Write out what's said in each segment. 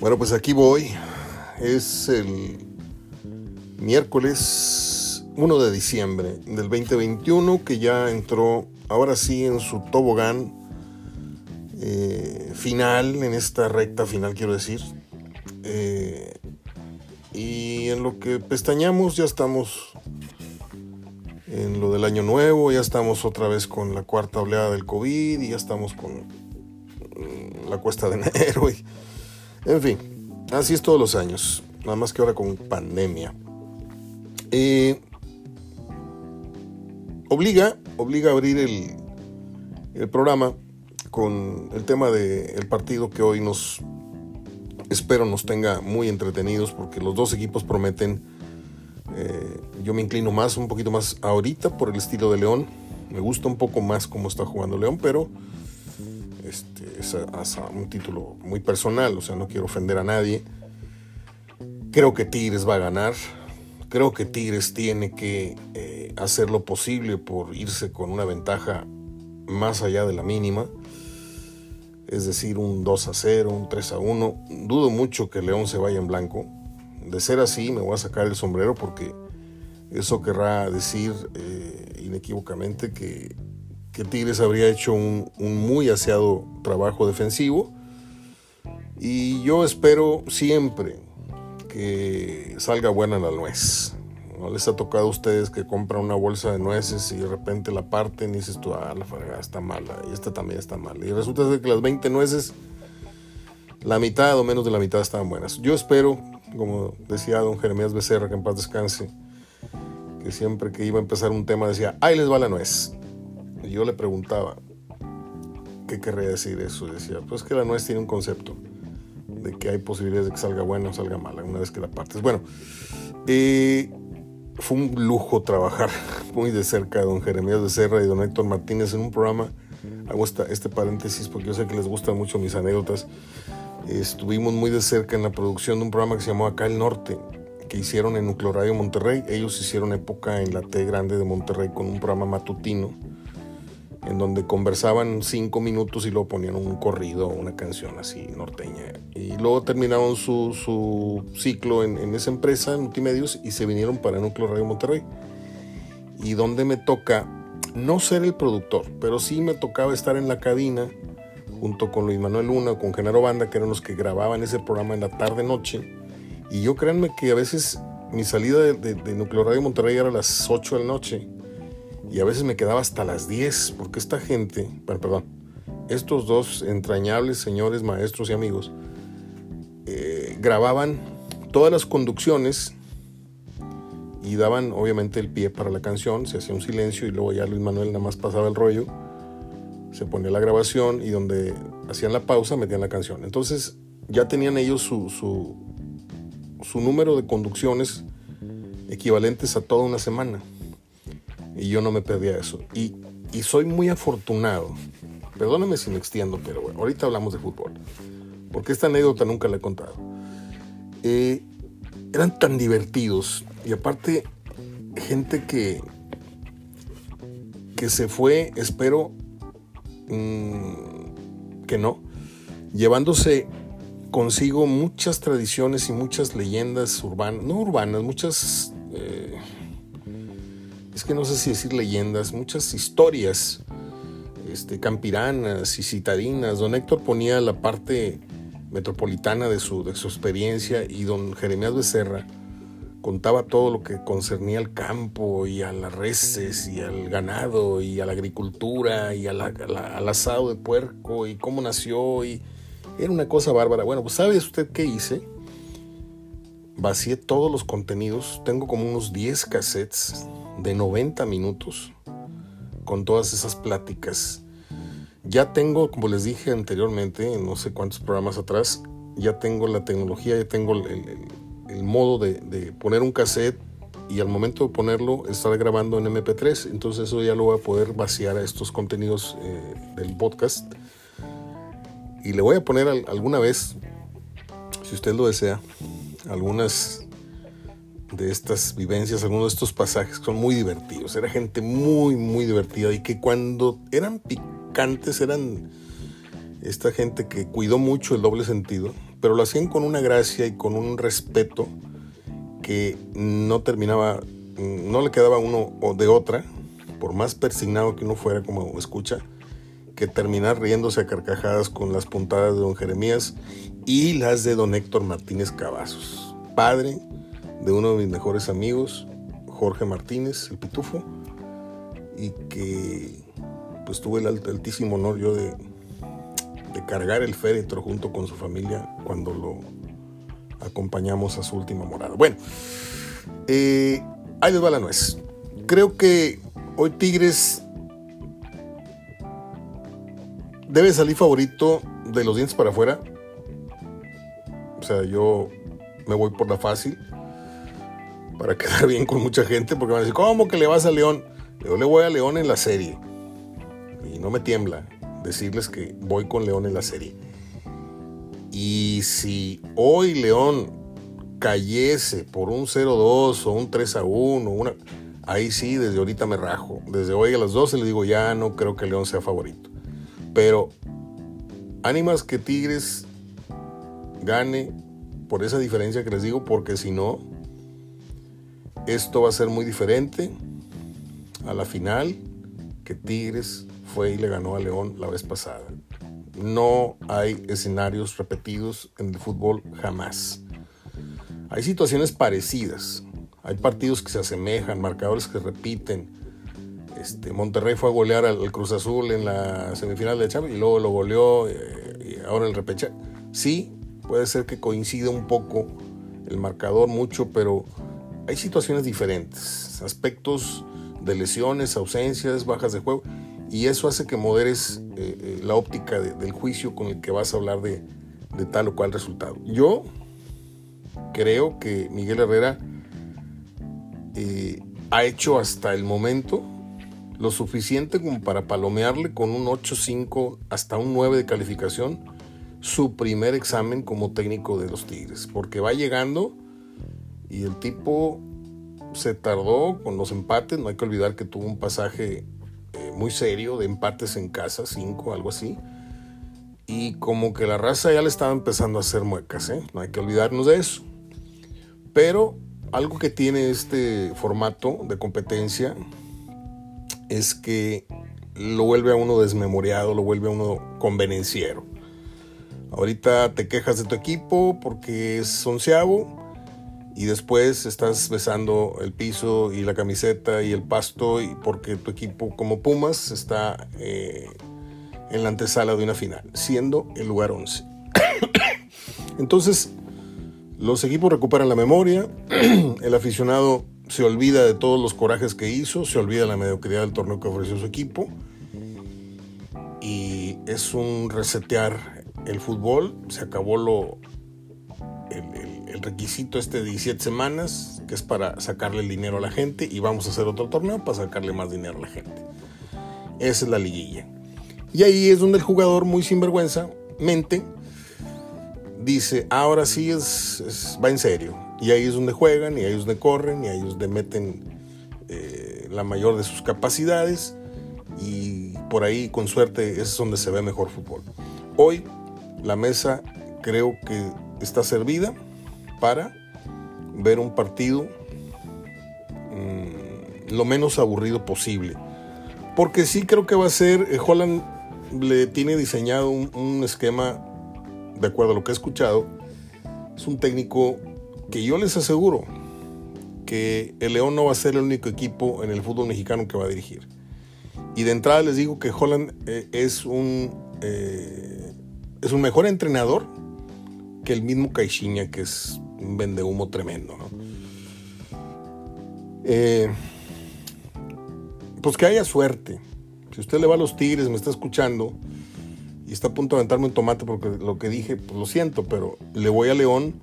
Bueno, pues aquí voy. Es el miércoles 1 de diciembre del 2021 que ya entró ahora sí en su tobogán eh, final, en esta recta final quiero decir. Eh, y en lo que pestañamos ya estamos en lo del año nuevo, ya estamos otra vez con la cuarta oleada del COVID y ya estamos con la cuesta de enero. Y, en fin, así es todos los años, nada más que ahora con pandemia. Obliga, obliga a abrir el, el programa con el tema del partido que hoy nos espero nos tenga muy entretenidos porque los dos equipos prometen eh, yo me inclino más, un poquito más ahorita por el estilo de León. Me gusta un poco más cómo está jugando León, pero este, es, un título muy personal, o sea, no quiero ofender a nadie. Creo que Tigres va a ganar. Creo que Tigres tiene que eh, hacer lo posible por irse con una ventaja más allá de la mínima. Es decir, un 2 a 0, un 3 a 1. Dudo mucho que León se vaya en blanco de ser así, me voy a sacar el sombrero porque eso querrá decir eh, inequívocamente que, que, Tigres habría hecho un, muy aseado trabajo defensivo. Y yo espero siempre que salga buena la nuez. ¿No les ha tocado a ustedes que compran una bolsa de nueces y de repente la parten y dices tú, ah, la fregada está mala y esta también está mala? Y resulta que las 20 nueces, la mitad o menos de la mitad estaban buenas. Yo espero como decía don Jeremías Becerra, que en paz descanse, que siempre que iba a empezar un tema decía, ahí les va la nuez. Yo le preguntaba, ¿qué querría decir eso? Y decía, pues que la nuez tiene un concepto de que hay posibilidades de que salga buena o salga mala una vez que la partes. Bueno, eh, fue un lujo trabajar muy de cerca de don Jeremías Becerra y don Héctor Martínez en un programa. Hago este paréntesis porque yo sé que les gustan mucho mis anécdotas estuvimos muy de cerca en la producción de un programa que se llamó Acá el Norte, que hicieron en Nucleo Radio Monterrey. Ellos hicieron época en la T Grande de Monterrey con un programa matutino, en donde conversaban cinco minutos y luego ponían un corrido, una canción así norteña. Y luego terminaron su, su ciclo en, en, esa empresa, en multimedios, y se vinieron para Núcleo Radio Monterrey. Y donde me toca no ser el productor, pero sí me tocaba estar en la cabina junto con Luis Manuel Luna, con Genaro Banda, que eran los que grababan ese programa en la tarde-noche. Y yo créanme que a veces mi salida de, de, Nucleo Radio Monterrey era a las 8 de la noche y a veces me quedaba hasta las 10, porque esta gente, perdón, estos dos entrañables señores, maestros y amigos, eh, grababan todas las conducciones y daban obviamente el pie para la canción, se hacía un silencio y luego ya Luis Manuel nada más pasaba el rollo se ponía la grabación y donde hacían la pausa metían la canción. Entonces ya tenían ellos su, su, número de conducciones equivalentes a toda una semana. Y yo no me perdía eso. Y, soy muy afortunado. Perdóneme si me extiendo, pero bueno, ahorita hablamos de fútbol. Porque esta anécdota nunca la he contado. Eh, eran tan divertidos. Y aparte, gente que, que se fue, espero, Mm, que no, llevándose consigo muchas tradiciones y muchas leyendas urbanas, no urbanas, muchas, eh, es que no sé si decir leyendas, muchas historias este, campiranas y citadinas. Don Héctor ponía la parte metropolitana de su, de su experiencia y don Jeremías Becerra contaba todo lo que concernía al campo y a las reses y al ganado y a la agricultura y al asado de puerco y cómo nació y era una cosa bárbara. Bueno, pues ¿sabe usted qué hice? Vacié todos los contenidos, tengo como unos 10 cassettes de 90 minutos con todas esas pláticas. Ya tengo, como les dije anteriormente, no sé cuántos programas atrás, ya tengo la tecnología, ya tengo el modo de, poner un cassette y al momento de ponerlo estar grabando en MP3. Entonces eso ya lo voy a poder vaciar a estos contenidos eh, del podcast. Y le voy a poner alguna vez, si usted lo desea, algunas de estas vivencias, algunos de estos pasajes que son muy divertidos. Era gente muy, muy divertida y que cuando eran picantes eran esta gente que cuidó mucho el doble sentido pero lo hacían con una gracia y con un respeto que no terminaba, no le quedaba uno de otra, por más persignado que uno fuera como escucha, que terminar riéndose a carcajadas con las puntadas de don Jeremías y las de don Héctor Martínez Cavazos, padre de uno de mis mejores amigos, Jorge Martínez, el pitufo, y que pues tuve el altísimo honor yo de, cargar el féretro junto con su familia cuando lo acompañamos a su última morada. Bueno, eh, ahí les va la nuez. Creo que hoy Tigres debe salir favorito de los dientes para afuera. Yo me voy por la fácil para quedar bien con mucha gente porque van a decir, ¿cómo que le vas a León? Yo le voy a León en la serie. Y no me tiembla decirles que voy con León en la serie. Y si hoy León cayese por un 0-2 o un 3-1, una, ahí sí, desde ahorita me rajo. Desde hoy a las 12 le digo, ya no creo que León sea favorito. Pero ánimas que Tigres gane por esa diferencia que les digo, porque si no, esto va a ser muy diferente a la final que Tigres fue y le ganó a León la vez pasada. No hay escenarios repetidos en el fútbol jamás. Hay situaciones parecidas. Hay partidos que se asemejan, marcadores que repiten. Este, Monterrey fue a golear al, Cruz Azul en la semifinal de Chávez y luego lo goleó eh, y ahora el repechaje. Sí, puede ser que coincida un poco el marcador mucho, pero hay situaciones diferentes, aspectos de lesiones, ausencias, bajas de juego y eso hace que moderes eh, eh, la óptica del juicio con el que vas a hablar de, tal o cual resultado. Yo creo que Miguel Herrera eh, ha hecho hasta el momento lo suficiente como para palomearle con un 8-5 hasta un 9 de calificación su primer examen como técnico de los Tigres, porque va llegando y el tipo se tardó con los empates, no hay que olvidar que tuvo un pasaje muy serio de empates en casa, cinco, algo así. Y como que la raza ya le estaba empezando a hacer muecas, ¿eh? no hay que olvidarnos de eso. Pero algo que tiene este formato de competencia es que lo vuelve a uno desmemoriado, lo vuelve a uno convenenciero. Ahorita te quejas de tu equipo porque es onceavo, y después estás besando el piso y la camiseta y el pasto y porque tu equipo como Pumas está eh, en la antesala de una final, siendo el lugar 11. Entonces, los equipos recuperan la memoria, el aficionado se olvida de todos los corajes que hizo, se olvida la mediocridad del torneo que ofreció su equipo y es un resetear el fútbol, se acabó lo, el, requisito este de 17 semanas, que es para sacarle el dinero a la gente, y vamos a hacer otro torneo para sacarle más dinero a la gente. Esa es la liguilla. Y ahí es donde el jugador, muy sinvergüenza, mente, dice, ahora sí es, va en serio. Y ahí es donde juegan, y ahí es donde corren, y ahí es donde meten eh, la mayor de sus capacidades. Y por ahí, con suerte, es donde se ve mejor fútbol. Hoy, la mesa creo que está servida para ver un partido mm, lo menos aburrido posible. Porque sí creo que va a ser, eh, Holland le tiene diseñado un, esquema, de acuerdo a lo que he escuchado, es un técnico que yo les aseguro que el León no va a ser el único equipo en el fútbol mexicano que va a dirigir. Y de entrada les digo que Holland eh, es, un, eh, es un mejor entrenador que el mismo Caixinha, que es un vendehumo tremendo. Eh, pues que haya suerte. Si usted le va a los Tigres, me está escuchando y está a punto de aventarme un tomate porque lo que dije, pues lo siento, pero le voy a León.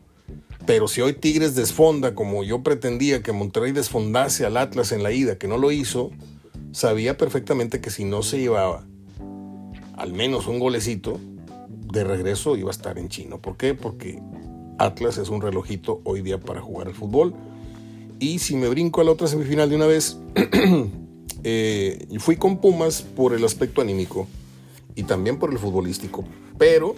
Pero si hoy Tigres desfonda como yo pretendía que Monterrey desfondase al Atlas en la ida, que no lo hizo, sabía perfectamente que si no se llevaba al menos un golecito, de regreso iba a estar en chino. ¿Por qué? Porque Atlas es un relojito hoy día para jugar al fútbol. Y si me brinco a la otra semifinal de una vez, eh, fui con Pumas por el aspecto anímico y también por el futbolístico. Pero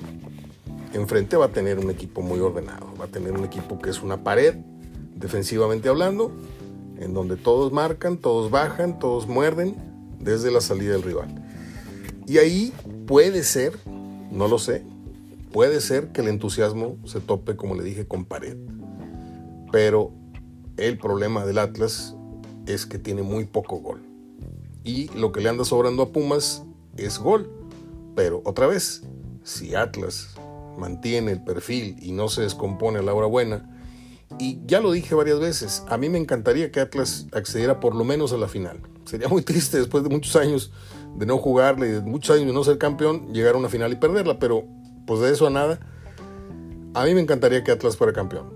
enfrente va a tener un equipo muy ordenado, va a tener un equipo que es una pared, defensivamente hablando, en donde todos marcan, todos bajan, todos muerden desde la salida del rival. Y ahí puede ser, no lo sé, puede ser que el entusiasmo se tope, como le dije, con pared. Pero el problema del Atlas es que tiene muy poco gol. Y lo que le anda sobrando a Pumas es gol. Pero otra vez, si Atlas mantiene el perfil y no se descompone a la hora buena, y ya lo dije varias veces, a mí me encantaría que Atlas accediera por lo menos a la final. Sería muy triste después de muchos años de no jugarle y de muchos años de no ser campeón, llegar a una final y perderla, pero pues de eso a nada. A mí me encantaría que Atlas fuera campeón.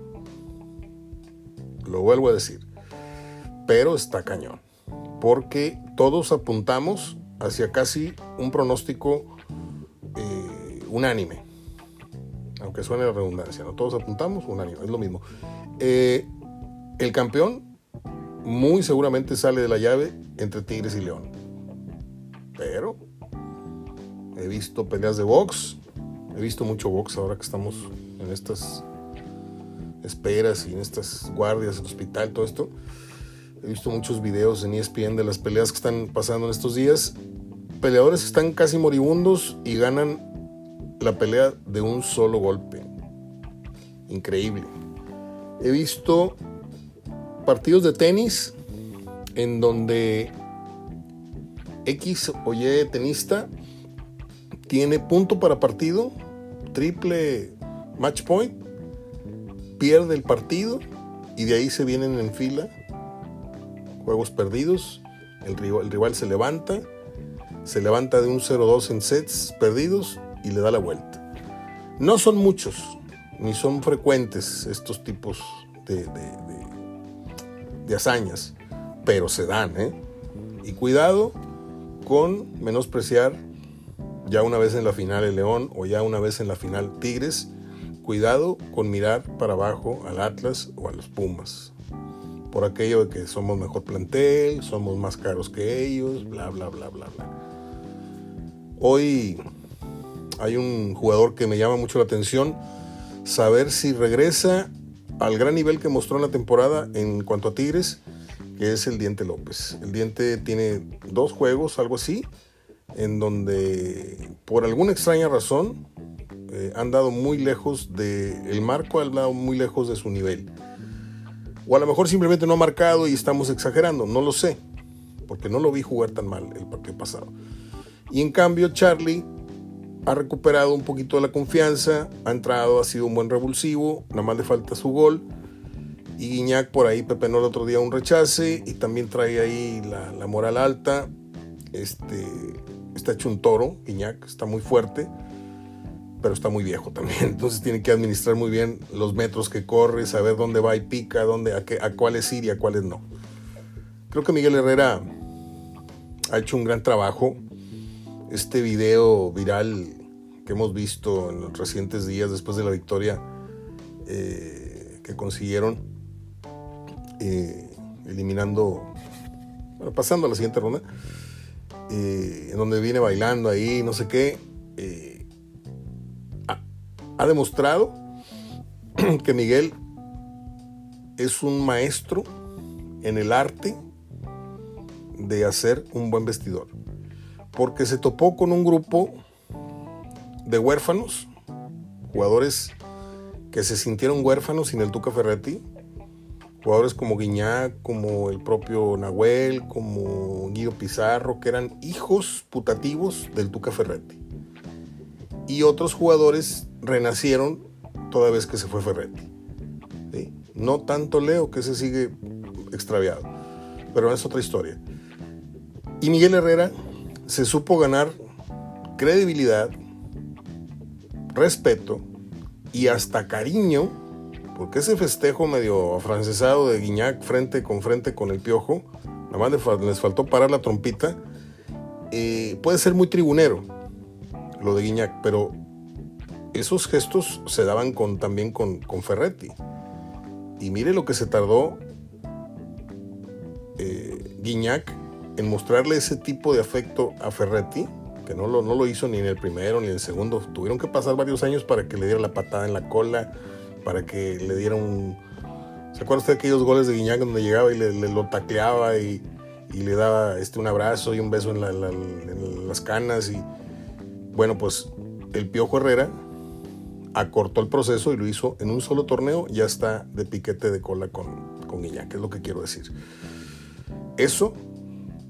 Lo vuelvo a decir. Pero está cañón. Porque todos apuntamos hacia casi un pronóstico eh, unánime. Aunque suene la redundancia, ¿no? Todos apuntamos unánime, es lo mismo. Eh, el campeón muy seguramente sale de la llave entre Tigres y León. Pero he visto peleas de box, he visto mucho box ahora que estamos en estas esperas y en estas guardias, el hospital, todo esto. He visto muchos videos en ESPN de las peleas que están pasando en estos días. Peleadores están casi moribundos y ganan la pelea de un solo golpe. Increíble. He visto partidos de tenis en donde X o Y tenista tiene punto para partido, triple match point, pierde el partido y de ahí se vienen en fila juegos perdidos, el rival, el rival se levanta, se levanta de un 0-2 en sets perdidos y le da la vuelta. No son muchos, ni son frecuentes estos tipos de, de, hazañas, pero se dan, ¿eh? Y cuidado con menospreciar ya una vez en la final el León o ya una vez en la final Tigres, cuidado con mirar para abajo al Atlas o a los Pumas. Por aquello de que somos mejor plantel, somos más caros que ellos, bla, bla, bla, bla, bla. Hoy hay un jugador que me llama mucho la atención, saber si regresa al gran nivel que mostró en la temporada en cuanto a Tigres, que es el Diente López. El Diente tiene dos juegos, algo así, en donde por alguna extraña razón eh, han dado muy lejos de el marco, han dado muy lejos de su nivel. O a lo mejor simplemente no ha marcado y estamos exagerando, no lo sé, porque no lo vi jugar tan mal el partido pasado. Y en cambio Charlie ha recuperado un poquito de la confianza, ha entrado, ha sido un buen revulsivo, nada más le falta su gol. Y Guiñac por ahí pepenó el otro día un rechace y también trae ahí la, moral alta. Este, está hecho un toro, Guiñac, está muy fuerte, pero está muy viejo también. Entonces tiene que administrar muy bien los metros que corre, saber dónde va y pica, dónde, a, qué, a cuáles ir y a cuáles no. Creo que Miguel Herrera ha hecho un gran trabajo este video viral que hemos visto en los recientes días después de la victoria eh, que consiguieron, eh, eliminando, bueno, pasando a la siguiente ronda, eh, en donde viene bailando ahí, no sé qué, ha, ha demostrado que Miguel es un maestro en el arte de hacer un buen vestidor porque se topó con un grupo de huérfanos, jugadores que se sintieron huérfanos sin el Tuca Ferretti, jugadores como Guiñac, como el propio Nahuel, como Guido Pizarro, que eran hijos putativos del Tuca Ferretti. Y otros jugadores renacieron toda vez que se fue Ferretti. No tanto Leo, que se sigue extraviado, pero es otra historia. Y Miguel Herrera se supo ganar credibilidad, respeto y hasta cariño, porque ese festejo medio afrancesado de Guiñac frente con frente con el piojo, nada más les faltó parar la trompita, eh, puede ser muy tribunero lo de Guiñac, pero esos gestos se daban con, también con, Ferretti. Y mire lo que se tardó eh, Guiñac en mostrarle ese tipo de afecto a Ferretti que no lo, no lo hizo ni en el primero ni en el segundo. Tuvieron que pasar varios años para que le diera la patada en la cola, para que le diera un... ¿Se acuerda usted de aquellos goles de Guiñac donde llegaba y le, lo tacleaba y, le daba este, un abrazo y un beso en, las canas? Y bueno, pues el Piojo Herrera acortó el proceso y lo hizo en un solo torneo, ya está de piquete de cola con, con que es lo que quiero decir. Eso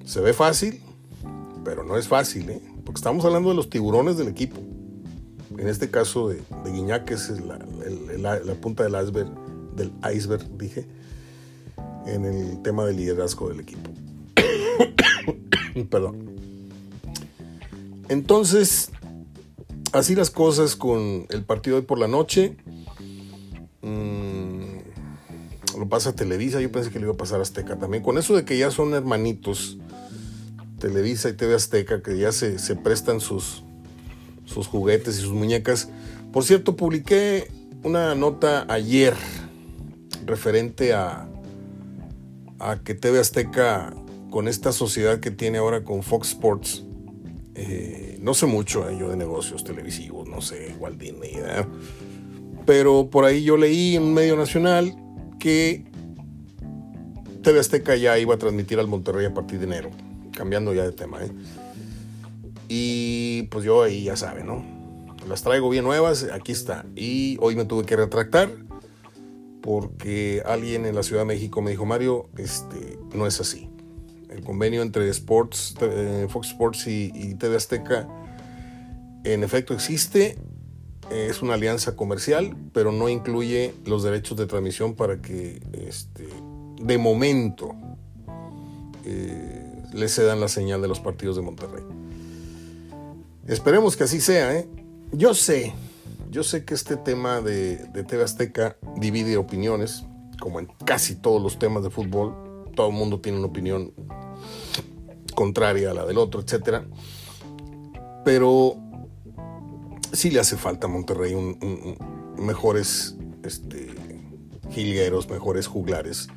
se ve fácil, pero no es fácil, ¿eh? porque estamos hablando de los tiburones del equipo. En este caso de, de que es la, punta del iceberg, del iceberg, dije, en el tema del liderazgo del equipo. Perdón. Entonces, así las cosas con el partido de hoy por la noche. Mm, lo pasa Televisa, yo pensé que le iba a pasar Azteca también. Con eso de que ya son hermanitos, Televisa y TV Azteca, que ya se, prestan sus, sus juguetes y sus muñecas. Por cierto, publiqué una nota ayer referente a, a que TV Azteca, con esta sociedad que tiene ahora con Fox Sports, eh, no sé mucho eh, yo de negocios televisivos, no sé, igual Disney, pero por ahí yo leí en un medio nacional que TV Azteca ya iba a transmitir al Monterrey a partir de enero, cambiando ya de tema. ¿eh? Y pues yo ahí ya saben, ¿no? Las traigo bien nuevas, aquí está. Y hoy me tuve que retractar porque alguien en la Ciudad de México me dijo, Mario, este, no es así el convenio entre Sports, eh, Fox Sports y, TV Azteca en efecto existe, es una alianza comercial, pero no incluye los derechos de transmisión para que este, de momento eh, le cedan la señal de los partidos de Monterrey. Esperemos que así sea. ¿eh? Yo sé, yo sé que este tema de, de TV Azteca divide opiniones, como en casi todos los temas de fútbol. Todo el mundo tiene una opinión contraria a la del otro, etcétera. Pero sí le hace falta a Monterrey un, mejores este, jilgueros, mejores juglares,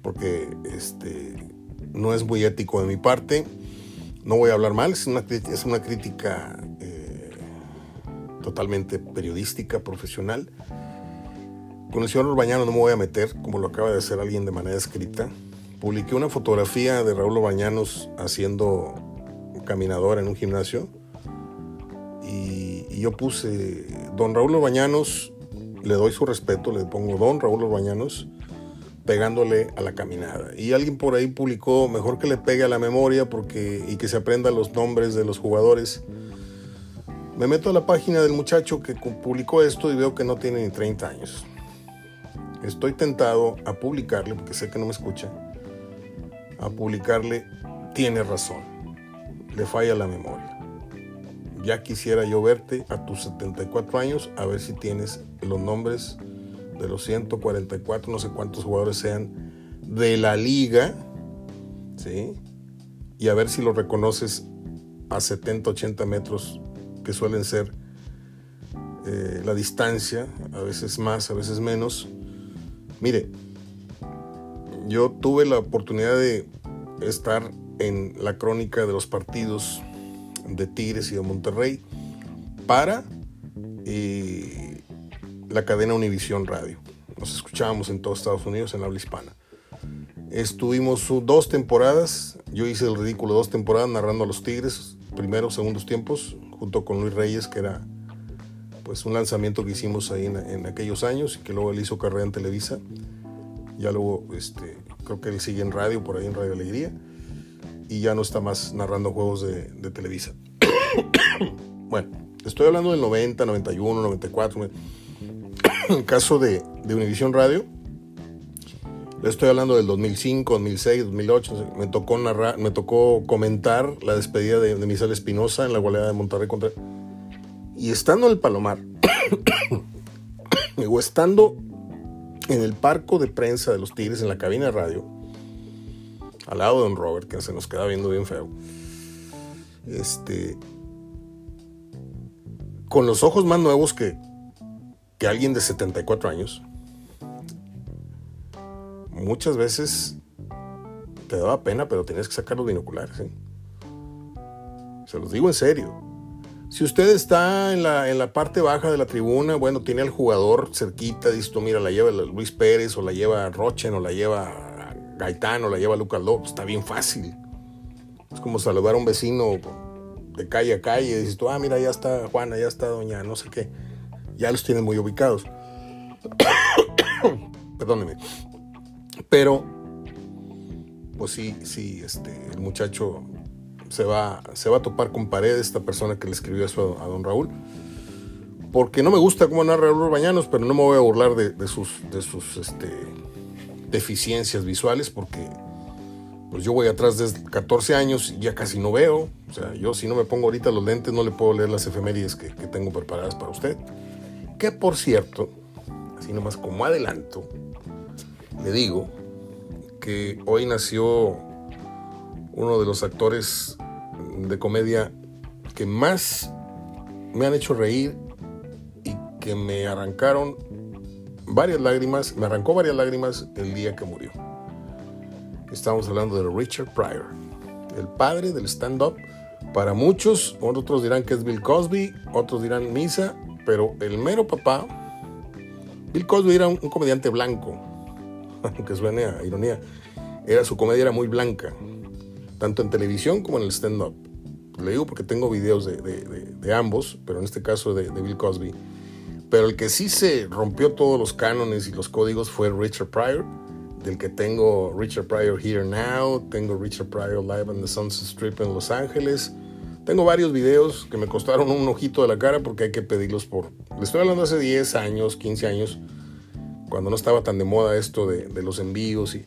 porque este, no es muy ético de mi parte. No voy a hablar mal, es una, es una crítica eh, totalmente periodística, profesional. Con el señor Urbañano no me voy a meter, como lo acaba de hacer alguien de manera escrita publiqué una fotografía de Raúl Bañanos haciendo caminadora en un gimnasio y, yo puse Don Raúl Bañanos, le doy su respeto, le pongo Don Raúl Bañanos pegándole a la caminada. Y alguien por ahí publicó, mejor que le pegue a la memoria porque, y que se aprenda los nombres de los jugadores. Me meto a la página del muchacho que publicó esto y veo que no tiene ni 30 años. Estoy tentado a publicarle, porque sé que no me escucha, a publicarle, tiene razón, le falla la memoria. Ya quisiera yo verte a tus 74 años a ver si tienes los nombres de los 144, no sé cuántos jugadores sean, de la liga, ¿sí? Y a ver si lo reconoces a 70, 80 metros, que suelen ser eh, la distancia, a veces más, a veces menos. Mire, yo tuve la oportunidad de estar en la crónica de los partidos de Tigres y de Monterrey para eh, la cadena Univisión Radio. Nos escuchábamos en todos Estados Unidos, en la habla hispana. Estuvimos dos temporadas, yo hice el ridículo dos temporadas narrando a los Tigres, primeros, segundos tiempos, junto con Luis Reyes, que era pues un lanzamiento que hicimos ahí en, aquellos años y que luego él hizo carrera en Televisa. Ya luego, este, creo que él sigue en radio, por ahí en Radio Alegría, y ya no está más narrando juegos de, Televisa. bueno, estoy hablando del 90, 91, 94. En el caso de, de Univision Radio, le estoy hablando del 2005, 2006, 2008. Me tocó, narrar, me tocó comentar la despedida de, de Misael Espinosa en la goleada de Monterrey contra. Y estando en el Palomar, o estando en el parco de prensa de los Tigres, en la cabina de radio, al lado de Don Robert, que se nos queda viendo bien feo, este, con los ojos más nuevos que, que alguien de 74 años, muchas veces te daba pena, pero tenías que sacar los binoculares. ¿eh? Se los digo en serio. Si usted está en la, en la parte baja de la tribuna, bueno, tiene al jugador cerquita, dice tú, mira, la lleva Luis Pérez, o la lleva Rochen, o la lleva Gaitán, o la lleva Lucas López, está bien fácil. Es como saludar a un vecino de calle a calle, dices tú, ah, mira, ya está Juana, ya está Doña, no sé qué. Ya los tienen muy ubicados. Perdóneme. Pero, pues sí, sí, este, el muchacho se va, se va a topar con pared esta persona que le escribió eso a, don Raúl. Porque no me gusta cómo narra Raúl Bañanos, pero no me voy a burlar de, sus, de sus este, deficiencias visuales, porque pues yo voy atrás desde 14 años y ya casi no veo. O sea, yo si no me pongo ahorita los lentes no le puedo leer las efemérides que, que tengo preparadas para usted. Que por cierto, así nomás como adelanto, le digo que hoy nació uno de los actores de comedia que más me han hecho reír y que me arrancaron varias lágrimas, me arrancó varias lágrimas el día que murió. Estamos hablando de Richard Pryor, el padre del stand-up. Para muchos, otros dirán que es Bill Cosby, otros dirán Misa, pero el mero papá, Bill Cosby era un, comediante blanco, aunque suene a ironía, era su comedia era muy blanca, tanto en televisión como en el stand-up. Le digo porque tengo videos de, ambos, pero en este caso de, Bill Cosby. Pero el que sí se rompió todos los cánones y los códigos fue Richard Pryor, del que tengo Richard Pryor Here Now, tengo Richard Pryor Live on the Sunset Strip en Los Ángeles. Tengo varios videos que me costaron un ojito de la cara porque hay que pedirlos por... Le estoy hablando hace 10 años, 15 años, cuando no estaba tan de moda esto de, de los envíos y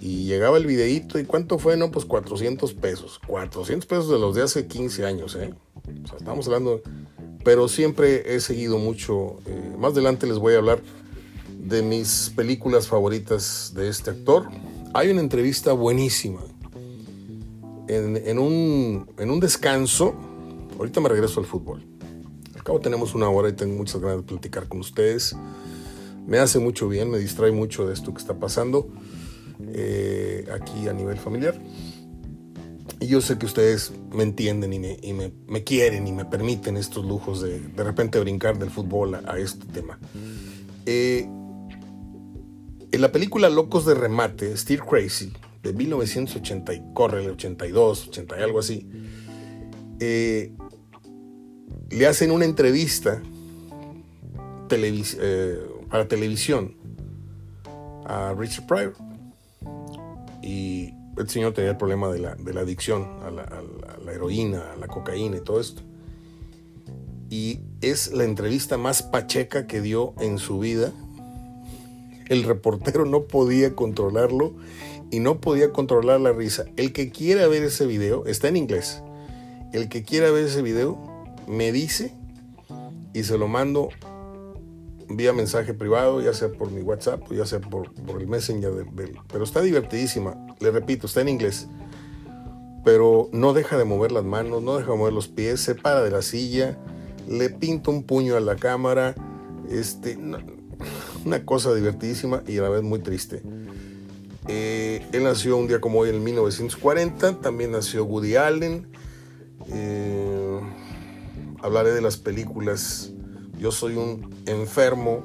y llegaba el videíto y cuánto fue, no, pues 400 pesos. 400 pesos de los de hace 15 años, ¿eh? O sea, estamos hablando, pero siempre he seguido mucho. Eh, más adelante les voy a hablar de mis películas favoritas de este actor. Hay una entrevista buenísima. En, un, en un descanso, ahorita me regreso al fútbol. Al cabo tenemos una hora y tengo muchas ganas de platicar con ustedes. Me hace mucho bien, me distrae mucho de esto que está pasando. Eh, aquí a nivel familiar. Y yo sé que ustedes me entienden y me, quieren y me permiten estos lujos de de repente brincar del fútbol a, este tema. Eh, en la película Locos de Remate, Steel Crazy, de 1980, y corre el 82, 80 y algo así, eh, le hacen una entrevista para televisión a Richard Pryor y el señor tenía el problema de la, adicción a la, heroína, a la cocaína y todo esto. Y es la entrevista más pacheca que dio en su vida. El reportero no podía controlarlo y no podía controlar la risa. El que quiera ver ese video, está en inglés. El que quiera ver ese video, me dice y se lo mando vía mensaje privado, ya sea por mi WhatsApp o ya sea por, el Messenger. pero está divertidísima. Le repito, está en inglés. Pero no deja de mover las manos, no deja de mover los pies, se para de la silla, le pinta un puño a la cámara. Este, una, cosa divertidísima y a la vez muy triste. Eh, él nació un día como hoy en 1940, también nació Woody Allen. Eh, hablaré de las películas yo soy un enfermo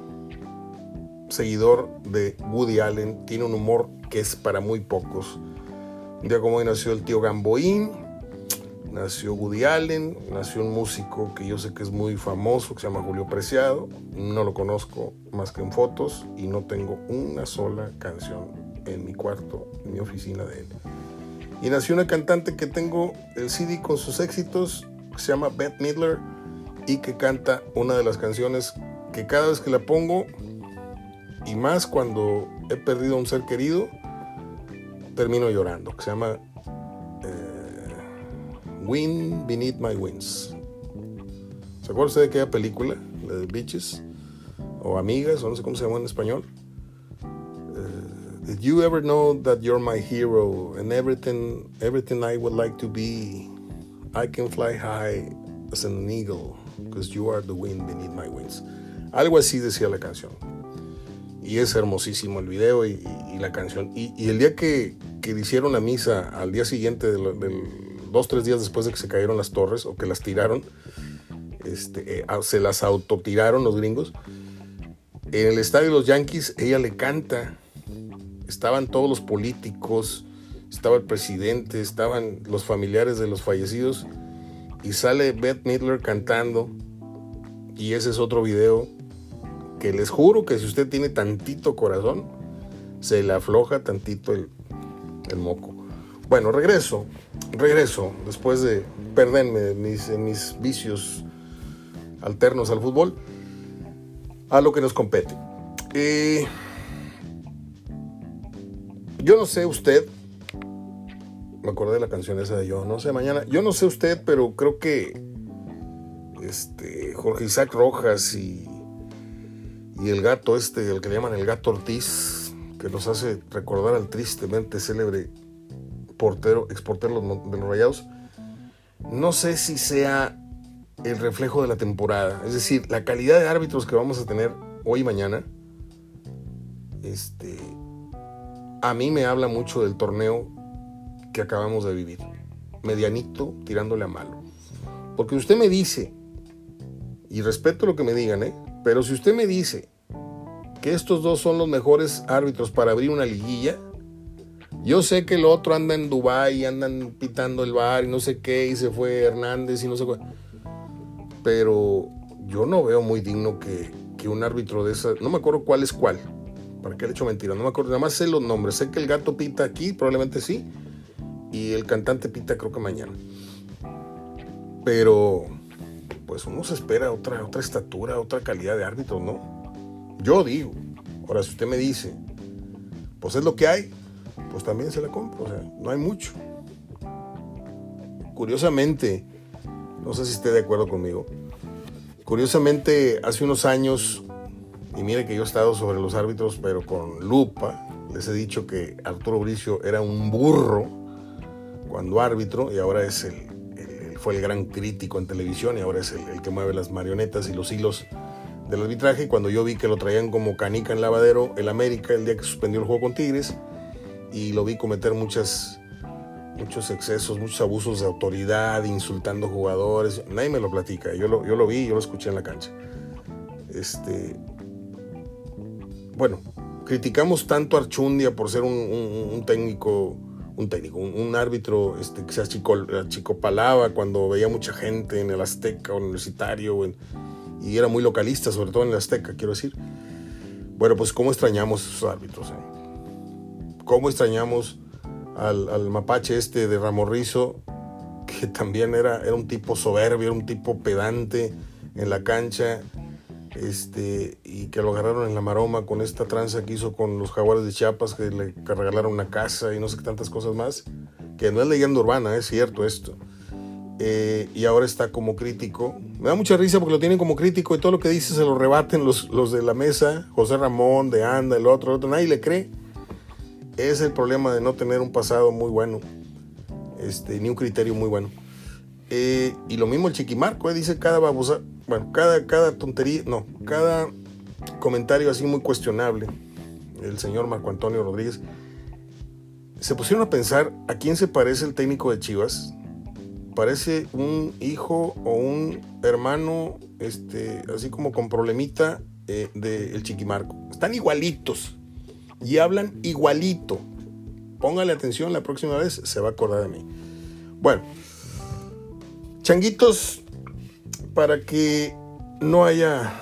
seguidor de Woody Allen. Tiene un humor que es para muy pocos. Un día como hoy nació el tío Gamboín, nació Woody Allen, nació un músico que yo sé que es muy famoso, que se llama Julio Preciado. No lo conozco más que en fotos y no tengo una sola canción en mi cuarto, en mi oficina de él. Y nació una cantante que tengo el CD con sus éxitos, que se llama Beth Midler y que canta una de las canciones que cada vez que la pongo, y más cuando he perdido a un ser querido, termino llorando, que se llama eh, Wind Beneath My Wings. ¿Se acuerda usted de aquella película, la de Bitches? O Amigas, o no sé cómo se llama en español. Did you ever know that you're my hero and everything, everything I would like to be? I can fly high as an eagle because you are the wind beneath my wings. Algo así decía la canción. Y es hermosísimo el video y, la canción. Y, el día que, que, hicieron la misa, al día siguiente del, dos, tres días después de que se cayeron las torres o que las tiraron. Este, eh, se las autotiraron los gringos. En el estadio de los Yankees, ella le canta. Estaban todos los políticos, estaba el presidente, estaban los familiares de los fallecidos. Y sale Beth Midler cantando. Y ese es otro video que les juro que si usted tiene tantito corazón, se le afloja tantito el, el moco. Bueno, regreso, regreso, después de perderme mis, mis vicios alternos al fútbol, a lo que nos compete. Eh, yo no sé usted, me acordé de la canción esa de yo, no sé mañana, yo no sé usted, pero creo que este, Jorge Isaac Rojas y, y el gato este, el que le llaman el gato Ortiz, que nos hace recordar al tristemente célebre portero, exportero de los Rayados, no sé si sea el reflejo de la temporada. Es decir, la calidad de árbitros que vamos a tener hoy y mañana, este, a mí me habla mucho del torneo que acabamos de vivir. Medianito, tirándole a malo. Porque usted me dice, y respeto lo que me digan, ¿eh? pero si usted me dice que estos dos son los mejores árbitros para abrir una liguilla, yo sé que el otro anda en Dubai, andan pitando el bar y no sé qué, y se fue Hernández y no sé qué. Pero yo no veo muy digno que, un árbitro de esa, no me acuerdo cuál es cuál, para qué le hecho mentira, no me acuerdo, nada más sé los nombres, sé que el gato pita aquí, probablemente sí, y el cantante pita creo que mañana. Pero, pues uno se espera otra, otra estatura, otra calidad de árbitro, ¿no? Yo digo, ahora si usted me dice, pues es lo que hay, pues también se la compro, o sea, no hay mucho. Curiosamente, no sé si esté de acuerdo conmigo, curiosamente hace unos años, y mire que yo he estado sobre los árbitros, pero con lupa, les he dicho que Arturo Bricio era un burro cuando árbitro y ahora es el, fue el gran crítico en televisión y ahora es el, que mueve las marionetas y los hilos del arbitraje. Cuando yo vi que lo traían como canica en lavadero el América el día que suspendió el juego con Tigres, y lo vi cometer muchas, muchos excesos, muchos abusos de autoridad, insultando jugadores. Nadie me lo platica, yo lo, yo lo vi, yo lo escuché en la cancha. Este, bueno, criticamos tanto a Archundia por ser un, técnico, un técnico, un, árbitro este, que se achicopalaba cuando veía mucha gente en el Azteca o Universitario y era muy localista, sobre todo en el Azteca, quiero decir. Bueno, pues cómo extrañamos a esos árbitros. Eh? cómo extrañamos al, mapache este de Ramorrizo, que también era, era un tipo soberbio, era un tipo pedante en la cancha, este, y que lo agarraron en la maroma con esta tranza que hizo con los jaguares de Chiapas, que le regalaron una casa y no sé qué tantas cosas más, que no es leyenda urbana, es cierto esto. Eh, y ahora está como crítico. Me da mucha risa porque lo tienen como crítico y todo lo que dice se lo rebaten los, los de la mesa, José Ramón, de Anda, el otro, el otro, nadie le cree es el problema de no tener un pasado muy bueno, este, ni un criterio muy bueno. Eh, y lo mismo el chiquimarco, eh, dice cada babosa, bueno, cada, cada tontería, no, cada comentario así muy cuestionable, el señor Marco Antonio Rodríguez, se pusieron a pensar a quién se parece el técnico de Chivas. Parece un hijo o un hermano, este, así como con problemita eh, del Chiquimarco. Están igualitos y hablan igualito. Póngale atención la próxima vez, se va a acordar de mí. Bueno, changuitos, para que no haya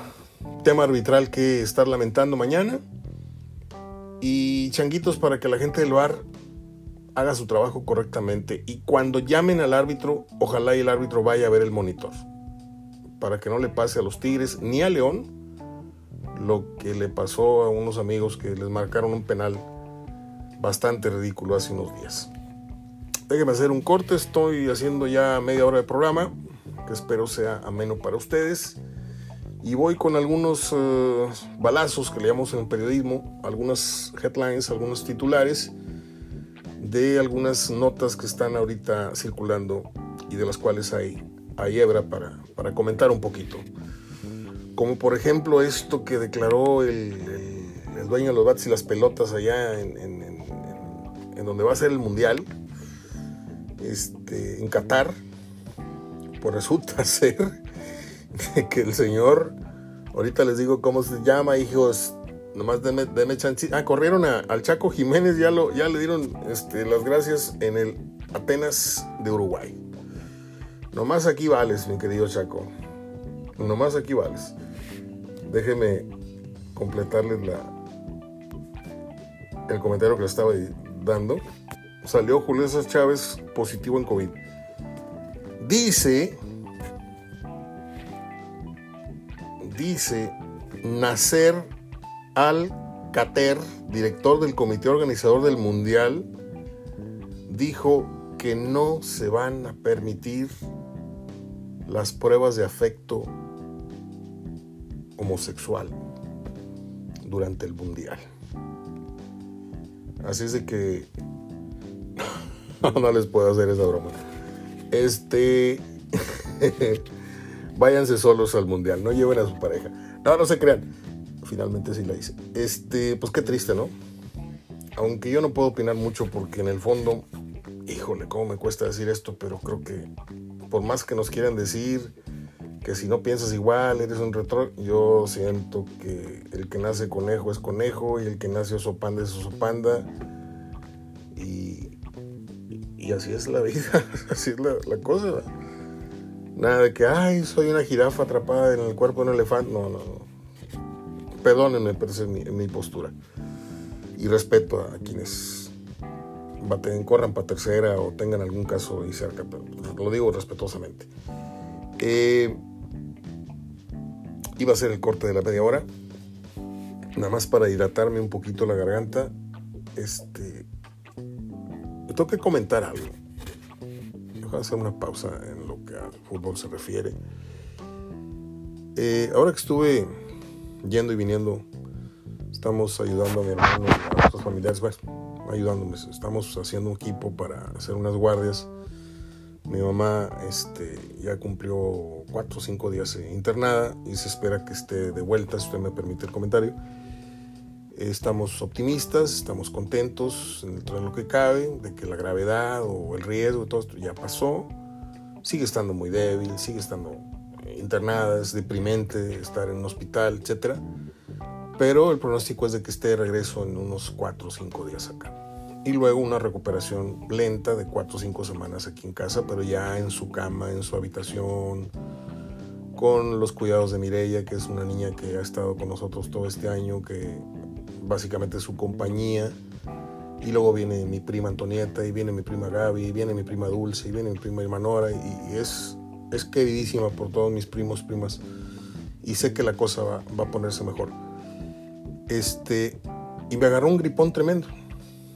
tema arbitral que estar lamentando mañana. Y changuitos para que la gente del bar haga su trabajo correctamente. Y cuando llamen al árbitro, ojalá y el árbitro vaya a ver el monitor. Para que no le pase a los Tigres ni a León lo que le pasó a unos amigos que les marcaron un penal bastante ridículo hace unos días. Déjenme hacer un corte, estoy haciendo ya media hora de programa, que espero sea ameno para ustedes. Y voy con algunos eh, balazos que le llamamos en el periodismo, algunas headlines, algunos titulares de algunas notas que están ahorita circulando y de las cuales hay, hay hebra para, para comentar un poquito como por ejemplo esto que declaró el, dueño de los bats y las pelotas allá en, donde va a ser el mundial, este, en Qatar, pues resulta ser que el señor, ahorita les digo cómo se llama, hijos, nomás denme, denme Ah, corrieron al Chaco Jiménez, ya, lo, ya le dieron este, las gracias en el Atenas de Uruguay. Nomás aquí vales, mi querido Chaco. Nomás aquí vales. Déjeme completarles la, el comentario que le estaba dando. Salió Julio César Chávez positivo en COVID. Dice, dice Nacer Al-Qater, director del comité organizador del Mundial, dijo que no se van a permitir las pruebas de afecto homosexual durante el mundial. Así es de que no les puedo hacer esa broma. Este váyanse solos al mundial, no lleven a su pareja. No, no se crean. Finalmente sí la hice. Este, pues qué triste, ¿no? Aunque yo no puedo opinar mucho porque en el fondo, híjole, cómo me cuesta decir esto, pero creo que por más que nos quieran decir que si no piensas igual, eres un retro, yo siento que el que nace conejo es conejo y el que nace oso panda es oso panda. Y, así es la vida, así es la, cosa. Nada de que, ay, soy una jirafa atrapada en el cuerpo de un elefante. No, no, no. Perdónenme, pero esa es mi, mi postura. Y respeto a quienes baten, corran para tercera o tengan algún caso ahí cerca, pero lo digo respetuosamente. Eh, iba a ser el corte de la media hora. Nada más para hidratarme un poquito la garganta. Este. Me tengo que comentar algo. Voy a hacer una pausa en lo que al fútbol se refiere. Eh, ahora que estuve yendo y viniendo, estamos ayudando a mi hermano, a nuestros familiares, bueno, ayudándome. Estamos haciendo un equipo para hacer unas guardias mi mamá este, ya cumplió cuatro o cinco días internada y se espera que esté de vuelta, si usted me permite el comentario. Estamos optimistas, estamos contentos de lo que cabe, de que la gravedad o el riesgo todo esto ya pasó. Sigue estando muy débil, sigue estando internada, es deprimente estar en un hospital, etc. Pero el pronóstico es de que esté de regreso en unos cuatro o cinco días acá y luego una recuperación lenta de cuatro o cinco semanas aquí en casa, pero ya en su cama, en su habitación, con los cuidados de Mireia, que es una niña que ha estado con nosotros todo este año, que básicamente su compañía. Y luego viene mi prima Antonieta, y viene mi prima Gaby, y viene mi prima Dulce, y viene mi prima Hermanora, y, es, es queridísima por todos mis primos, primas. Y sé que la cosa va, va a ponerse mejor. Este, y me agarró un gripón tremendo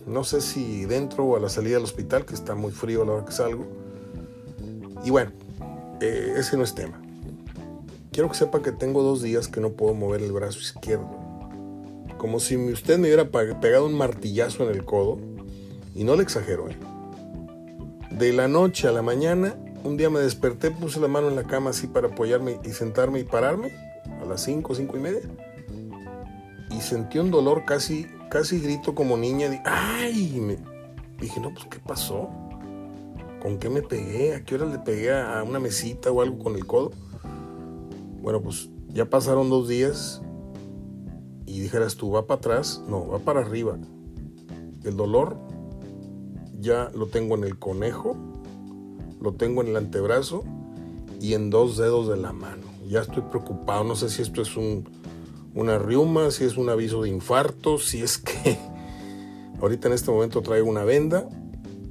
no sé si dentro o a la salida del hospital, que está muy frío a la hora que salgo. Y bueno, eh, ese no es tema. Quiero que sepa que tengo dos días que no puedo mover el brazo izquierdo. Como si usted me hubiera pegado un martillazo en el codo. Y no le exagero, ¿eh? De la noche a la mañana, un día me desperté, puse la mano en la cama así para apoyarme y sentarme y pararme. A las 5, 5 y media. Y sentí un dolor casi casi grito como niña. ¡Ay! Me dije, no, pues ¿qué pasó? ¿Con qué me pegué? ¿A qué hora le pegué a una mesita o algo con el codo? Bueno, pues ya pasaron dos días y dijeras tú, va para atrás, no, va para arriba. El dolor ya lo tengo en el conejo, lo tengo en el antebrazo y en dos dedos de la mano. Ya estoy preocupado, no sé si esto es un, una riuma, si es un aviso de infarto, si es que ahorita en este momento traigo una venda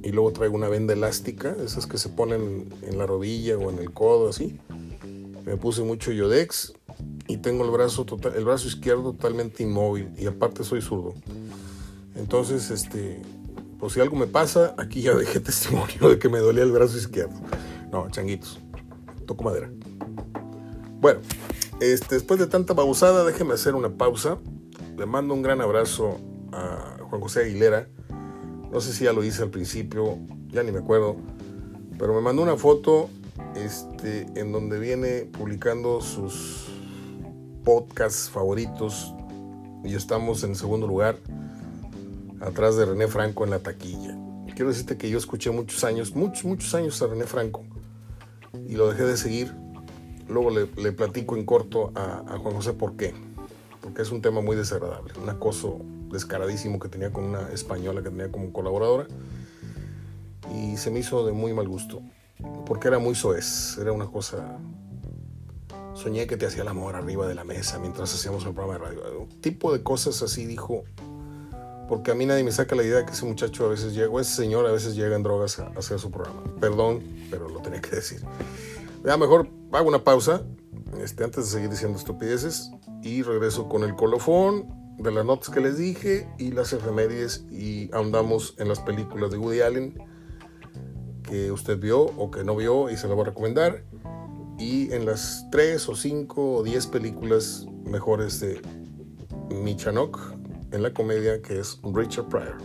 y luego traigo una venda elástica, esas que se ponen en la rodilla o en el codo así. Me puse mucho yodex y tengo el brazo total, el brazo izquierdo totalmente inmóvil y aparte soy zurdo. Entonces, este, pues si algo me pasa, aquí ya dejé testimonio de que me dolía el brazo izquierdo. No, changuitos. Toco madera. Bueno, este, después de tanta pausada, déjeme hacer una pausa. Le mando un gran abrazo a Juan José Aguilera. No sé si ya lo hice al principio, ya ni me acuerdo. Pero me mandó una foto este, en donde viene publicando sus podcasts favoritos. Y estamos en segundo lugar, atrás de René Franco en la taquilla. quiero decirte que yo escuché muchos años, muchos, muchos años a René Franco y lo dejé de seguir. Luego le, platico en corto a, a, Juan José por qué. Porque es un tema muy desagradable, un acoso descaradísimo que tenía con una española que tenía como colaboradora y se me hizo de muy mal gusto porque era muy soez, era una cosa soñé que te hacía el amor arriba de la mesa mientras hacíamos el programa de radio. Tipo de cosas así dijo, porque a mí nadie me saca la idea de que ese muchacho a veces llega, o ese señor a veces llega en drogas a hacer su programa. Perdón, pero lo tenía que decir. Ya mejor hago una pausa este, antes de seguir diciendo estupideces y regreso con el colofón de las notas que les dije y las efemérides y ahondamos en las películas de Woody Allen que usted vio o que no vio y se la voy a recomendar y en las 3 o 5 o 10 películas mejores de Michanok en la comedia que es Richard Pryor.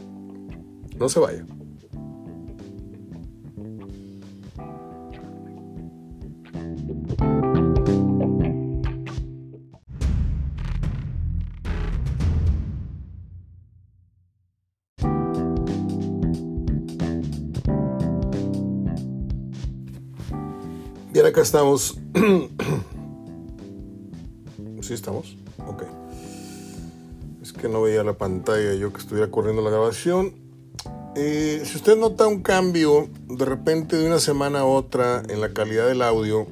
No se vaya. Acá estamos. ¿Sí estamos? Ok. Es que no veía la pantalla yo que estuviera corriendo la grabación. Eh, si usted nota un cambio de repente de una semana a otra en la calidad del audio,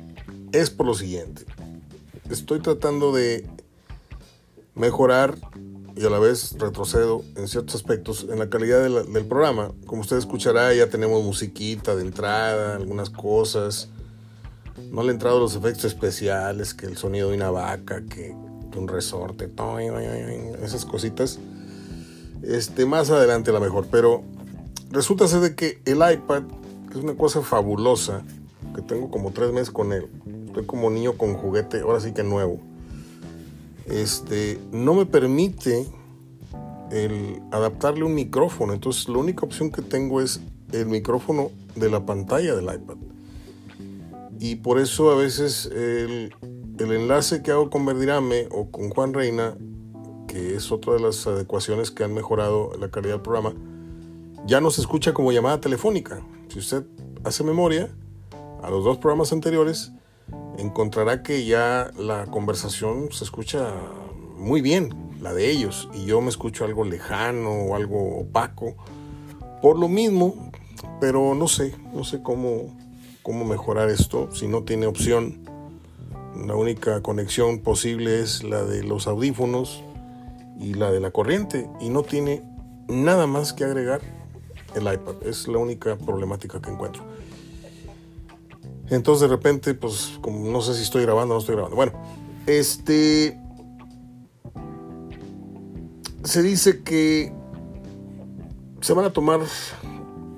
es por lo siguiente. Estoy tratando de mejorar y a la vez retrocedo en ciertos aspectos en la calidad del programa. Como usted escuchará, ya tenemos musiquita de entrada, algunas cosas no le he entrado los efectos especiales, que el sonido de una vaca, que un resorte, esas cositas. Este, más adelante la mejor, pero resulta ser de que el iPad, es una cosa fabulosa, que tengo como tres meses con él, estoy como niño con juguete, ahora sí que nuevo, este, no me permite el adaptarle un micrófono, entonces la única opción que tengo es el micrófono de la pantalla del iPad. Y por eso a veces el, enlace que hago con Verdirame o con Juan Reina, que es otra de las adecuaciones que han mejorado la calidad del programa, ya no se escucha como llamada telefónica. Si usted hace memoria a los dos programas anteriores, encontrará que ya la conversación se escucha muy bien, la de ellos, y yo me escucho algo lejano o algo opaco. Por lo mismo, pero no sé, no sé cómo, cómo mejorar esto si no tiene opción. La única conexión posible es la de los audífonos y la de la corriente y no tiene nada más que agregar el iPad. Es la única problemática que encuentro. Entonces de repente, pues como no sé si estoy grabando o no estoy grabando. Bueno, este... Se dice que se van a tomar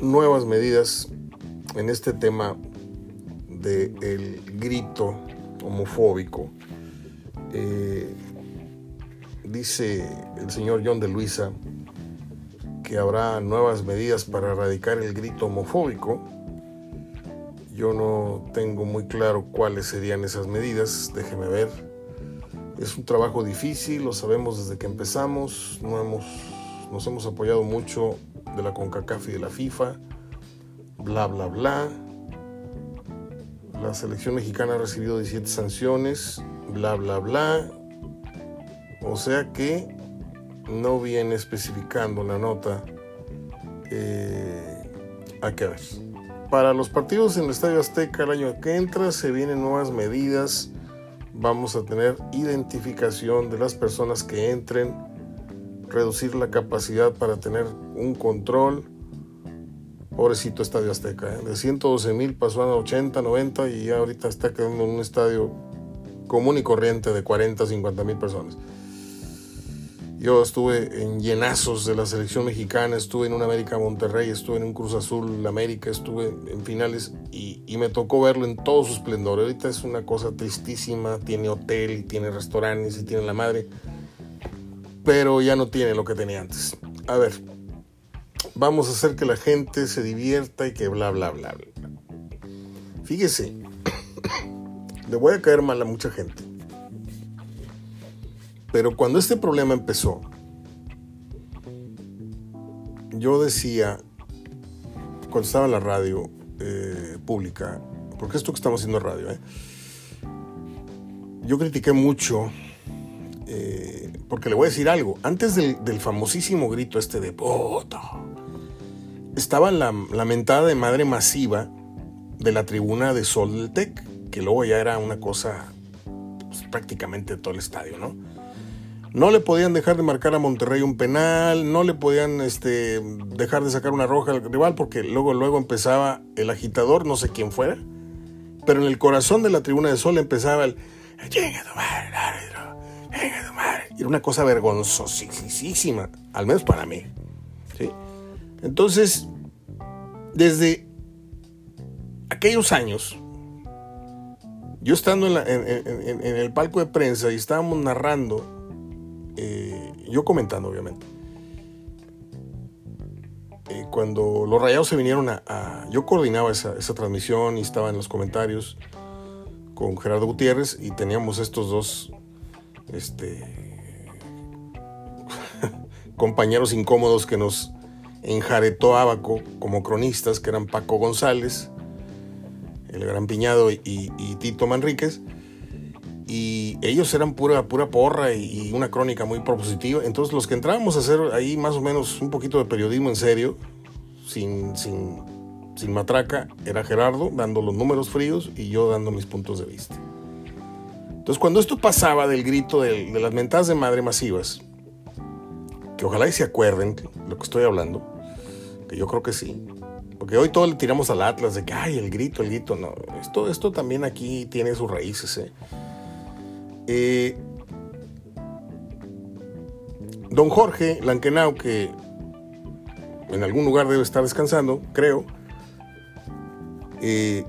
nuevas medidas en este tema del grito homofóbico. Eh, dice el señor John de Luisa que habrá nuevas medidas para erradicar el grito homofóbico. Yo no tengo muy claro cuáles serían esas medidas, déjeme ver. Es un trabajo difícil, lo sabemos desde que empezamos, no hemos, nos hemos apoyado mucho de la CONCACAF y de la FIFA, bla, bla, bla. La selección mexicana ha recibido 17 sanciones, bla, bla, bla. O sea que no viene especificando la nota eh, a qué ver. Para los partidos en el Estadio Azteca el año que entra se vienen nuevas medidas. Vamos a tener identificación de las personas que entren, reducir la capacidad para tener un control Pobrecito Estadio Azteca, ¿eh? de 112 mil pasó a 80, 90 y ya ahorita está quedando en un estadio común y corriente de 40, 50 mil personas. Yo estuve en llenazos de la selección mexicana, estuve en un América Monterrey, estuve en un Cruz Azul América, estuve en finales y, y, me tocó verlo en todo su esplendor. Ahorita es una cosa tristísima, tiene hotel y tiene restaurantes y tiene la madre, pero ya no tiene lo que tenía antes. A ver, vamos a hacer que la gente se divierta y que bla, bla, bla, bla. Fíjese, le voy a caer mal a mucha gente. Pero cuando este problema empezó, yo decía cuando estaba en la radio eh, pública, porque esto que estamos haciendo radio, ¿eh? yo critiqué mucho, eh, porque le voy a decir algo, antes del, famosísimo grito este de ¡Puto! Estaba la lamentada de madre masiva de la tribuna de Sol del Tec, que luego ya era una cosa pues, prácticamente todo el estadio, ¿no? No le podían dejar de marcar a Monterrey un penal, no le podían este, dejar de sacar una roja al rival porque luego, luego empezaba el agitador, no sé quién fuera, pero en el corazón de la tribuna de Sol empezaba el ¡Llega tu madre, árbitro! ¡Llega tu madre! Era una cosa vergonzosísima, al menos para mí. Entonces, desde aquellos años, yo estando en, el palco de prensa y estábamos narrando eh, yo comentando obviamente, eh, cuando los rayados se vinieron a, yo coordinaba esa, transmisión y estaba en los comentarios con Gerardo Gutiérrez y teníamos estos dos este, compañeros incómodos que nos enjaretó Abaco como cronistas, que eran Paco González, el Gran Piñado y, Tito Manríquez y ellos eran pura, pura porra y, una crónica muy propositiva. Entonces los que entrábamos a hacer ahí más o menos un poquito de periodismo en serio, sin, sin, sin matraca, era Gerardo dando los números fríos y yo dando mis puntos de vista. Entonces cuando esto pasaba del grito de, las mentadas de madre masivas, que ojalá y se acuerden lo que estoy hablando, yo creo que sí, porque hoy todo le tiramos al Atlas de que, ay, el grito, el grito, no, esto, esto también aquí tiene sus raíces, ¿eh? Eh, don Jorge Lankenau, que en algún lugar debe estar descansando, creo, eh,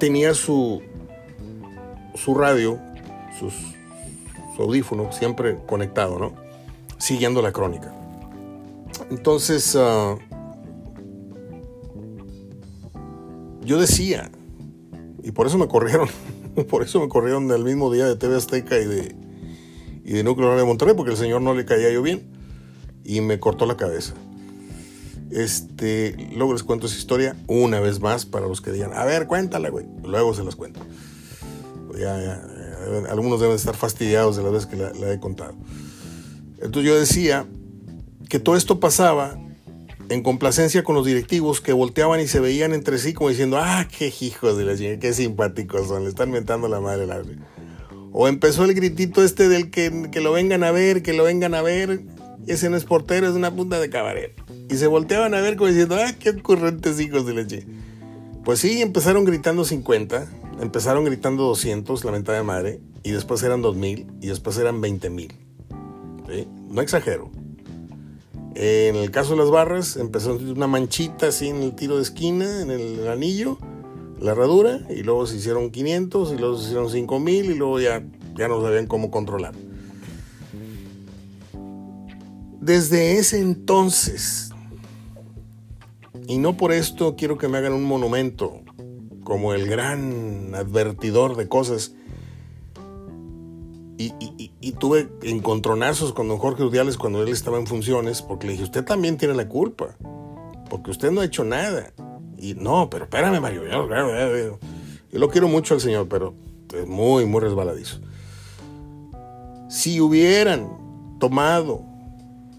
tenía su, su radio, su audífono siempre conectado, ¿no? Siguiendo la crónica. Entonces, ah, yo decía, y por eso me corrieron Por eso me corrieron el mismo día de TV Azteca y de, y de Núcleo de Monterrey, porque el señor no le caía yo bien y me cortó la cabeza. Este, luego les cuento esa historia una vez más para los que digan, a ver, cuéntala, güey. Luego se las cuento. Ya, algunos deben estar fastidiados de la vez que la he contado. Entonces yo decía que todo esto pasaba en complacencia con los directivos que volteaban y se veían entre sí como diciendo, ah, qué hijos de la chingada, qué simpáticos son, le están mentando la madre la O empezó el gritito este del que, que, lo vengan a ver, que lo vengan a ver, ese no es portero, es una punta de cabaret. Y se volteaban a ver como diciendo, ah, qué ocurrentes hijos de la chingada. Pues sí, empezaron gritando 50, empezaron gritando 200, la de madre, y después eran 2000, y después eran 20 mil. No exagero. En el caso de las barras, empezó una manchita así en el tiro de esquina, en el anillo, la herradura, y luego se hicieron 500, y luego se hicieron 5000, y luego ya, ya no sabían cómo controlar. Desde ese entonces, y no por esto quiero que me hagan un monumento como el gran advertidor de cosas y, tuve encontronazos con don Jorge Udiales cuando él estaba en funciones, porque le dije, usted también tiene la culpa, porque usted no ha hecho nada. Y no, pero espérame, Mario, yo, yo lo quiero mucho al señor, pero es muy, muy resbaladizo. Si hubieran tomado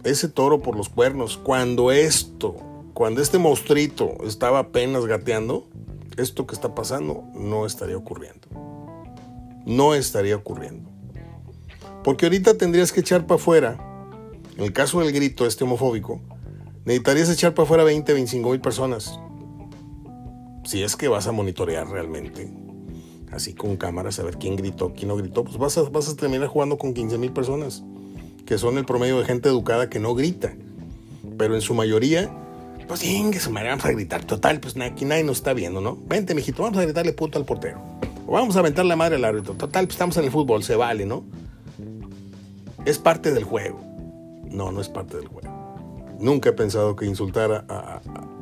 ese toro por los cuernos cuando esto, cuando este monstruito estaba apenas gateando, esto que está pasando no estaría ocurriendo. No estaría ocurriendo. Porque ahorita tendrías que echar para afuera, en el caso del grito este homofóbico, necesitarías echar para afuera 20, 25 mil personas. Si es que vas a monitorear realmente, así con cámaras, a ver quién gritó, quién no gritó, pues vas a, vas a terminar jugando con 15 mil personas, que son el promedio de gente educada que no grita. Pero en su mayoría, pues bien, que su madre vamos a gritar. Total, pues aquí nadie nos está viendo, ¿no? Vente, mijito, vamos a gritarle puto al portero. O vamos a aventar la madre al árbitro. Total, pues estamos en el fútbol, se vale, ¿no? Es parte del juego. No, no es parte del juego. Nunca he pensado que insultar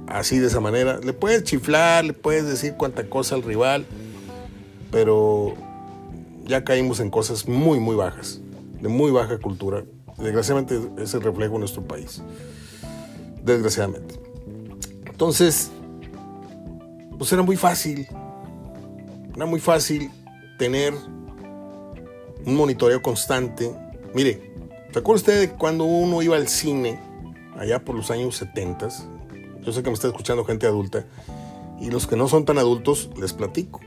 así de esa manera. Le puedes chiflar, le puedes decir cuánta cosa al rival, pero ya caímos en cosas muy, muy bajas, de muy baja cultura. Desgraciadamente es el reflejo de nuestro país. Desgraciadamente. Entonces, pues era muy fácil. Era muy fácil tener un monitoreo constante. Mire, ¿se acuerda usted cuando uno iba al cine allá por los años 70? Yo sé que me está escuchando gente adulta. Y los que no son tan adultos, les platico.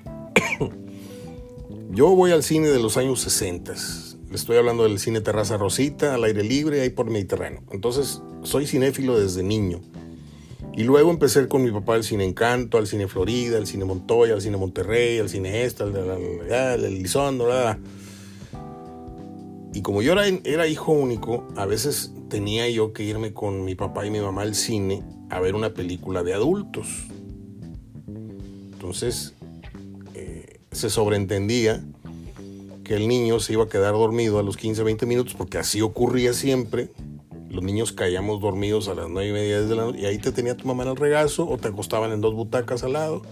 Yo voy al cine de los años 60. Le estoy hablando del cine Terraza Rosita, al aire libre, ahí por Mediterráneo. Entonces, soy cinéfilo desde niño. Y luego empecé con mi papá al cine Encanto, al cine Florida, al cine Montoya, al cine Monterrey, al cine Esta, al de Lizondo, Y como yo era, hijo único, a veces tenía yo que irme con mi papá y mi mamá al cine a ver una película de adultos. Entonces, eh, se sobreentendía que el niño se iba a quedar dormido a los 15, 20 minutos, porque así ocurría siempre. Los niños caíamos dormidos a las 9 y media de la noche y ahí te tenía tu mamá en el regazo o te acostaban en dos butacas al lado.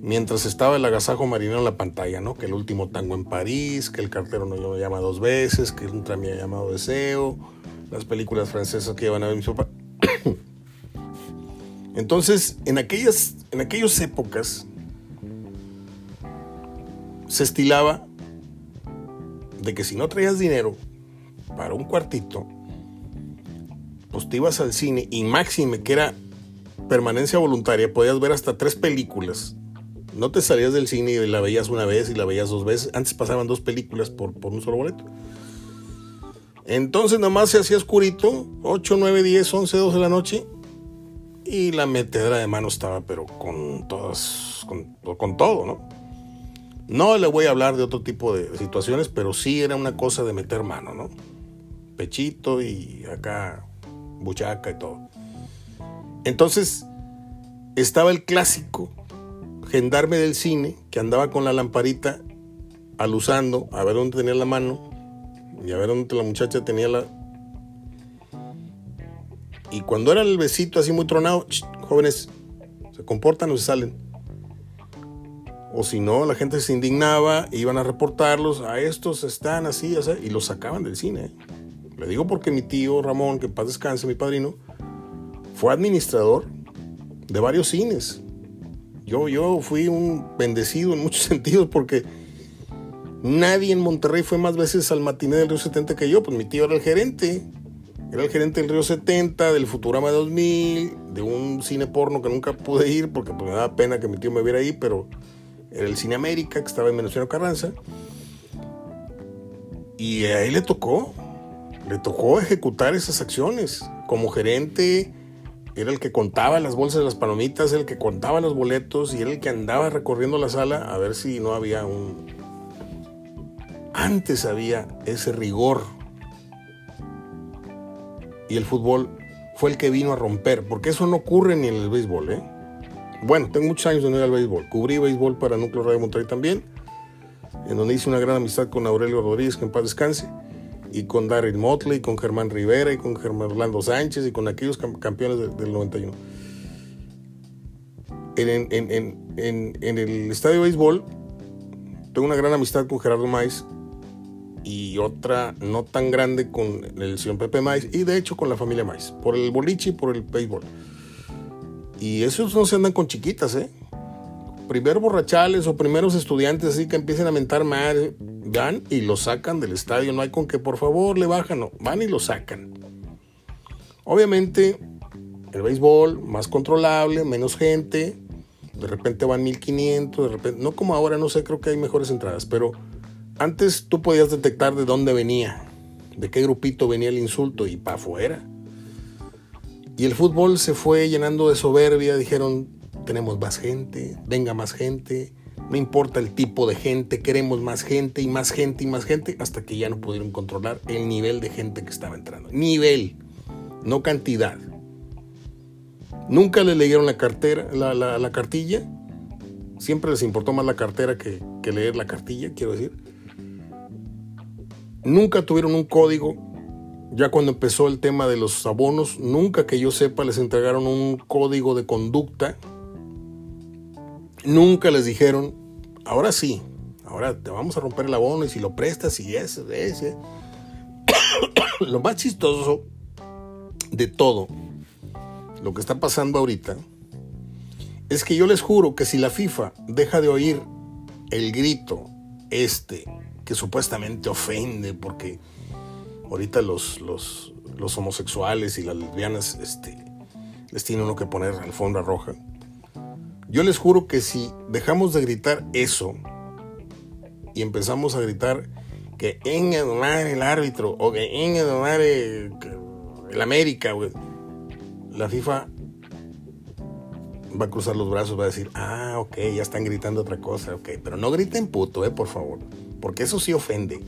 Mientras estaba el agasajo marinero en la pantalla, ¿no? Que el último tango en París, que el cartero no llama dos veces, que un tramía llamado Deseo, las películas francesas que iban a ver mi papá. Entonces, en aquellas, en aquellas épocas se estilaba de que si no traías dinero para un cuartito, pues te ibas al cine y máxime que era permanencia voluntaria, podías ver hasta tres películas. No te salías del cine y la veías una vez y la veías dos veces. Antes pasaban dos películas por, por un solo boleto. Entonces nomás se hacía oscurito, 8, 9, 10, 11, 12 de la noche. Y la metedera de mano estaba, pero con todas, con, con todo, ¿no? No le voy a hablar de otro tipo de situaciones, pero sí era una cosa de meter mano, ¿no? Pechito y acá buchaca y todo. Entonces estaba el clásico gendarme del cine que andaba con la lamparita alusando a ver dónde tenía la mano y a ver dónde la muchacha tenía la... Y cuando era el besito así muy tronado, jóvenes, se comportan o se salen o si no, la gente se indignaba, iban a reportarlos, a estos están así, y los sacaban del cine. Le digo porque mi tío Ramón, que en paz descanse, mi padrino, fue administrador de varios cines. Yo, yo fui un bendecido en muchos sentidos porque nadie en Monterrey fue más veces al matiné del Río 70 que yo, pues mi tío era el gerente. Era el gerente del Río 70, del Futurama 2000, de un cine porno que nunca pude ir porque pues, me daba pena que mi tío me viera ahí, pero era el Cine América, que estaba en Venezuela Carranza. Y a él le tocó, le tocó ejecutar esas acciones. Como gerente, era el que contaba las bolsas de las palomitas, el que contaba los boletos y era el que andaba recorriendo la sala a ver si no había un... Antes había ese rigor. Y el fútbol fue el que vino a romper, porque eso no ocurre ni en el béisbol, ¿eh? Bueno, tengo muchos años de no ir al béisbol. Cubrí béisbol para Núcleo Radio Monterrey también, en donde hice una gran amistad con Aurelio Rodríguez, que en paz descanse, y con Darryl Motley, con Germán Rivera, y con Germán Orlando Sánchez, y con aquellos campeones del 91. En, en, el estadio de béisbol, tengo una gran amistad con Gerardo Maiz y otra no tan grande con el señor Pepe Maiz y de hecho con la familia Maiz, por el boliche y por el béisbol. Y esos no se andan con chiquitas, ¿eh? Primero borrachales o primeros estudiantes así que empiecen a mentar mal, van y lo sacan del estadio. No hay con que por favor le bajan, no, van y lo sacan. Obviamente, el béisbol más controlable, menos gente. De repente van 1500, de repente, no como ahora, no sé, creo que hay mejores entradas, pero antes tú podías detectar de dónde venía, de qué grupito venía el insulto y para afuera. Y el fútbol se fue llenando de soberbia, dijeron, tenemos más gente, venga más gente, no importa el tipo de gente, queremos más gente y más gente y más gente, hasta que ya no pudieron controlar el nivel de gente que estaba entrando. Nivel, no cantidad. Nunca le leyeron la cartera, la, cartilla. Siempre les importó más la cartera que, que leer la cartilla, quiero decir. Nunca tuvieron un código ya cuando empezó el tema de los abonos, nunca que yo sepa les entregaron un código de conducta. Nunca les dijeron, ahora sí, ahora te vamos a romper el abono y si lo prestas y ese, ese. lo más chistoso de todo lo que está pasando ahorita es que yo les juro que si la FIFA deja de oír el grito este que supuestamente ofende porque ahorita los, los, los homosexuales y las lesbianas este, les tiene uno que poner alfombra roja. Yo les juro que si dejamos de gritar eso y empezamos a gritar que en el árbitro o que en el, el América, la FIFA va a cruzar los brazos, va a decir, ah, ok, ya están gritando otra cosa, ok, pero no griten puto, eh, por favor, porque eso sí ofende.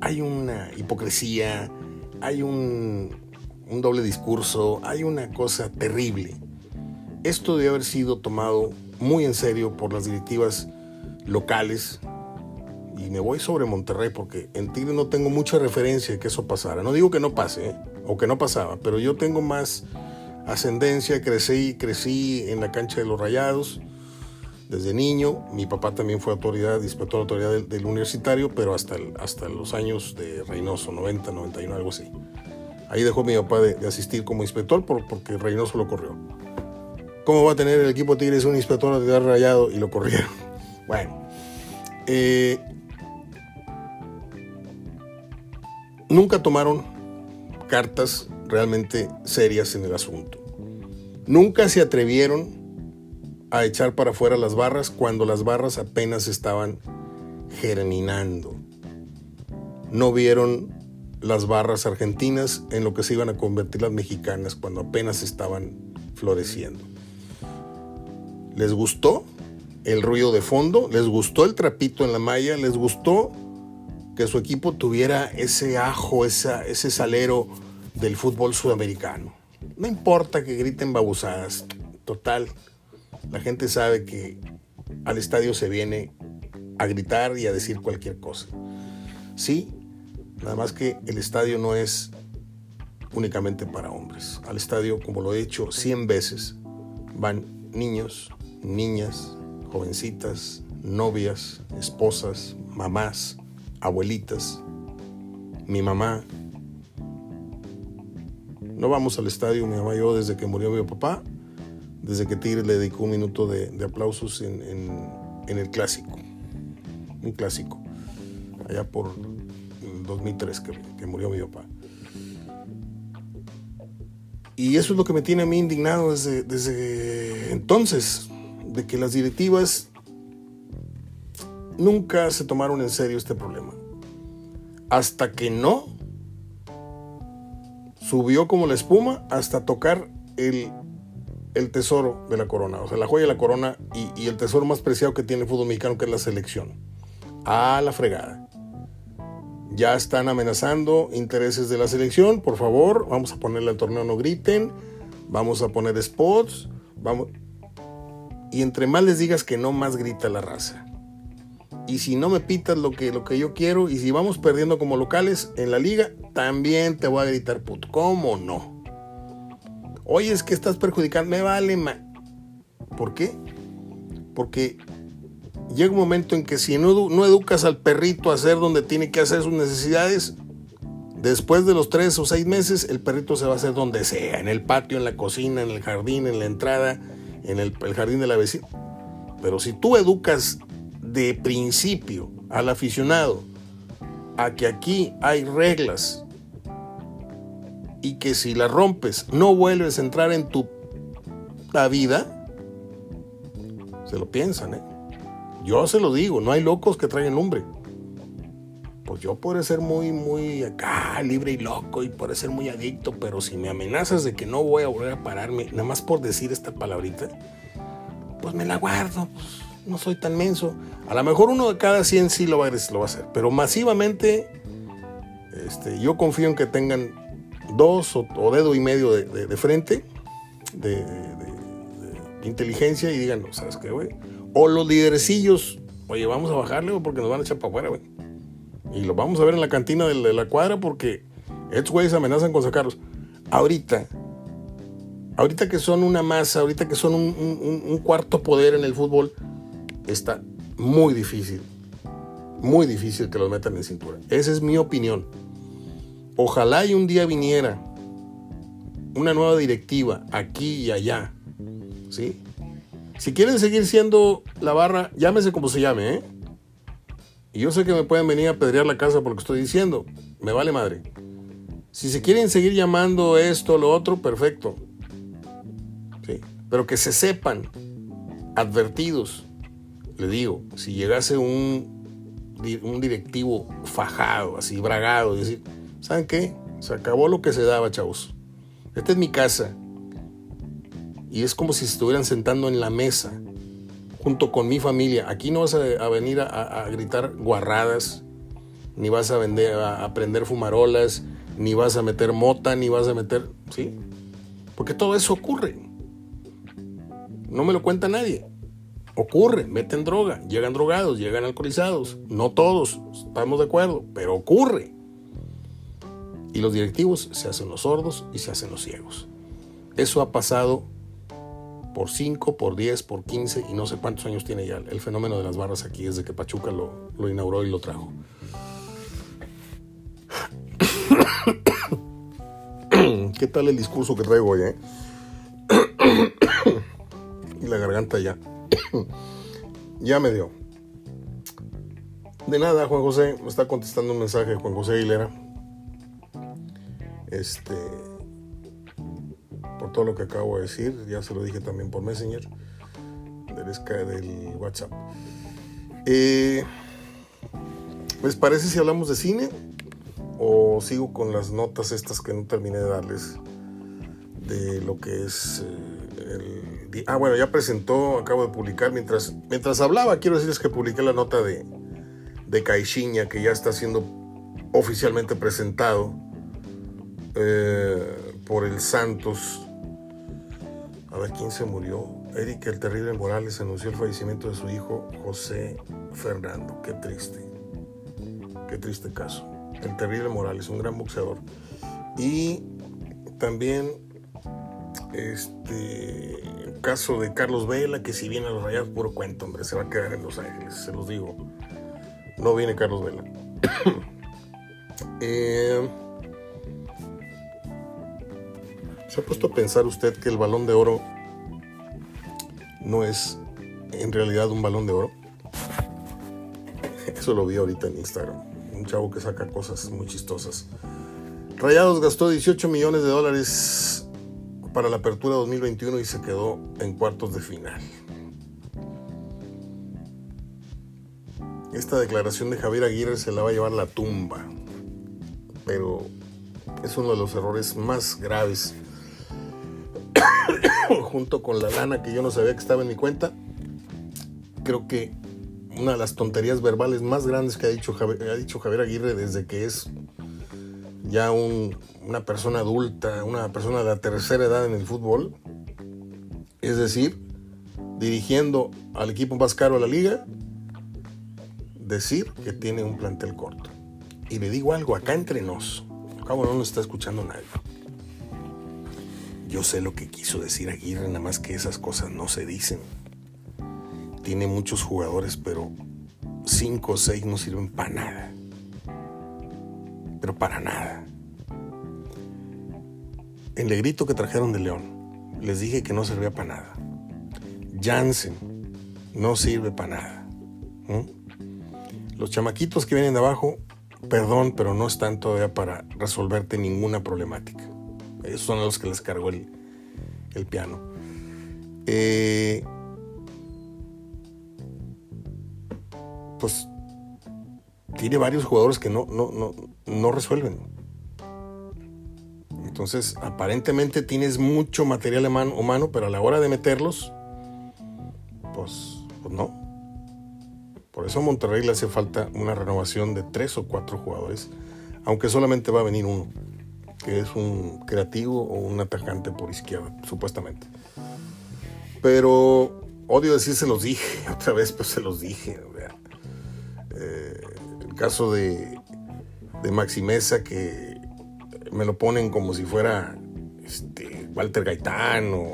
hay una hipocresía, hay un doble discurso, hay una cosa terrible. Esto debe haber sido tomado muy en serio por las directivas locales. Y me voy sobre Monterrey porque en Tigre no tengo mucha referencia de que eso pasara. No digo que no pase, ¿eh? o que no pasaba, pero yo tengo más ascendencia, crecí, crecí en la cancha de los Rayados desde niño. Mi papá también fue autoridad, inspector de autoridad del, universitario, pero hasta, hasta los años de Reynoso, 90, 91, algo así. Ahí dejó mi papá de, asistir como inspector porque Reynoso lo corrió. ¿Cómo va a tener el equipo Tigres un inspector de rayado y lo corrieron? Bueno, eh, nunca tomaron cartas realmente serias en el asunto. Nunca se atrevieron a echar para afuera las barras cuando las barras apenas estaban germinando. No vieron las barras argentinas en lo que se iban a convertir las mexicanas cuando apenas estaban floreciendo. ¿Les gustó el ruido de fondo? ¿Les gustó el trapito en la malla? ¿Les gustó que su equipo tuviera ese ajo, ese salero del fútbol sudamericano. No importa que griten babusadas, total, la gente sabe que al estadio se viene a gritar y a decir cualquier cosa. Sí, nada más que el estadio no es únicamente para hombres. Al estadio, como lo he dicho 100 veces, van niños, niñas, jovencitas, novias, esposas, mamás, abuelitas, mi mamá, no vamos al estadio, mi mamá y yo, desde que murió mi papá, desde que Tigres le dedicó un minuto de, aplausos en, el clásico. Un clásico. Allá por el 2003 que, murió mi papá. Y eso es lo que me tiene a mí indignado desde entonces, de que las directivas nunca se tomaron en serio este problema. Hasta que no subió como la espuma hasta tocar el, tesoro de la corona, o sea, la joya de la corona y, el tesoro más preciado que tiene el fútbol mexicano, que es la selección. A la fregada. Ya están amenazando intereses de la selección, por favor, vamos a ponerle al torneo No Griten, vamos a poner spots, vamos... Y entre más les digas que no, más grita la raza y si no me pitas lo que, lo que yo quiero y si vamos perdiendo como locales en la liga, también te voy a gritar puto. ¿Cómo no? Oye, es que estás perjudicando, me vale ma. ¿Por qué? Porque llega un momento en que si no, no educas al perrito a hacer donde tiene que hacer sus necesidades, después de los tres o seis meses, el perrito se va a hacer donde sea, en el patio, en la cocina, en el jardín, en la entrada, en el, el jardín de la vecina. Pero si tú educas de principio al aficionado a que aquí hay reglas y que si las rompes no vuelves a entrar en tu vida, se lo piensan, ¿eh? Yo se lo digo, no hay locos que traigan lumbre. Pues yo podré ser muy, muy acá, libre y loco y podré ser muy adicto, pero si me amenazas de que no voy a volver a pararme, nada más por decir esta palabrita, pues me la guardo. Pues no soy tan menso. A lo mejor uno de cada 100 sí lo va, a, lo va a hacer, pero masivamente este, yo confío en que tengan dos o, dedo y medio de, frente, de, inteligencia y digan, ¿sabes qué, güey? O los liderecillos, oye, vamos a bajarle porque nos van a echar para afuera, güey. Y lo vamos a ver en la cantina de, la cuadra porque estos güeyes amenazan con sacarlos. Ahorita, ahorita que son una masa, ahorita que son un cuarto poder en el fútbol, está muy difícil, muy difícil que los metan en cintura. Esa es mi opinión. Ojalá y un día viniera una nueva directiva aquí y allá, ¿sí? Si quieren seguir siendo la barra, llámese como se llame, ¿eh? Y yo sé que me pueden venir a pedrear la casa por lo que estoy diciendo. Me vale madre. Si se quieren seguir llamando esto, lo otro, perfecto. ¿Sí? Pero que se sepan, advertidos. Le digo, si llegase un, un directivo fajado, así bragado, decir, ¿saben qué? Se acabó lo que se daba, chavos. Esta es mi casa. Y es como si estuvieran sentando en la mesa junto con mi familia. Aquí no vas a, venir a, gritar guarradas, ni vas a, vender, a, prender fumarolas, ni vas a meter mota, ni vas a meter... ¿Sí? Porque todo eso ocurre. No me lo cuenta nadie. Ocurre, meten droga, llegan drogados, llegan alcoholizados. No todos, estamos de acuerdo, pero ocurre. Y los directivos se hacen los sordos y se hacen los ciegos. Eso ha pasado por 5, por 10, por 15 y no sé cuántos años tiene ya el fenómeno de las barras aquí desde que Pachuca lo, lo inauguró y lo trajo. ¿Qué tal el discurso que traigo hoy, eh? y la garganta ya. ya me dio. De nada, Juan José. Me está contestando un mensaje Juan José Aguilera. Este por todo lo que acabo de decir, ya se lo dije también por Messenger, del, del WhatsApp. Eh, ¿Les parece si hablamos de cine? ¿O sigo con las notas estas que no terminé de darles? De lo que es eh. Ah, bueno, ya presentó, acabo de publicar, mientras, mientras hablaba, quiero decirles que publiqué la nota de, de Caixinha, que ya está siendo oficialmente presentado eh, por el Santos a ver quién se murió. Eric el Terrible Morales anunció el fallecimiento de su hijo José Fernando. Qué triste. Qué triste caso. El Terrible Morales, un gran boxeador. Y también este caso de Carlos Vela, que si viene a los rayados, puro cuento, hombre, se va a quedar en Los Ángeles, se los digo. No viene Carlos Vela. eh, ¿Se ha puesto a pensar usted que el balón de oro no es en realidad un balón de oro? Eso lo vi ahorita en Instagram. Un chavo que saca cosas muy chistosas. Rayados gastó 18 millones de dólares para la apertura 2021 y se quedó en cuartos de final. Esta declaración de Javier Aguirre se la va a llevar la tumba, pero es uno de los errores más graves junto con la lana que yo no sabía que estaba en mi cuenta, creo que una de las tonterías verbales más grandes que ha dicho Javier, ha dicho Javier Aguirre desde que es ya una persona adulta, una persona de la tercera edad en el fútbol, es decir, dirigiendo al equipo más caro de la liga, decir que tiene un plantel corto. Y le digo algo, acá entre nos, cabo no nos está escuchando nadie. Yo sé lo que quiso decir Aguirre, nada más que esas cosas no se dicen. Tiene muchos jugadores, pero cinco o seis no sirven para nada. Pero para nada. El negrito que trajeron de León, les dije que no servía para nada. Jansen no sirve para nada. Los chamaquitos que vienen de abajo, perdón, pero no están todavía para resolverte ninguna problemática. Esos son los que les cargó el, piano. Eh, pues tiene varios jugadores que no, no, no, resuelven. Entonces, aparentemente tienes mucho material humano, pero a la hora de meterlos, pues, pues, no. Por eso a Monterrey le hace falta una renovación de tres o cuatro jugadores, aunque solamente va a venir uno que es un creativo o un atacante por izquierda, supuestamente. Pero odio decir se los dije, otra vez pues se los dije. Eh, el caso de, de Maxi Mesa que me lo ponen como si fuera este, Walter Gaitán o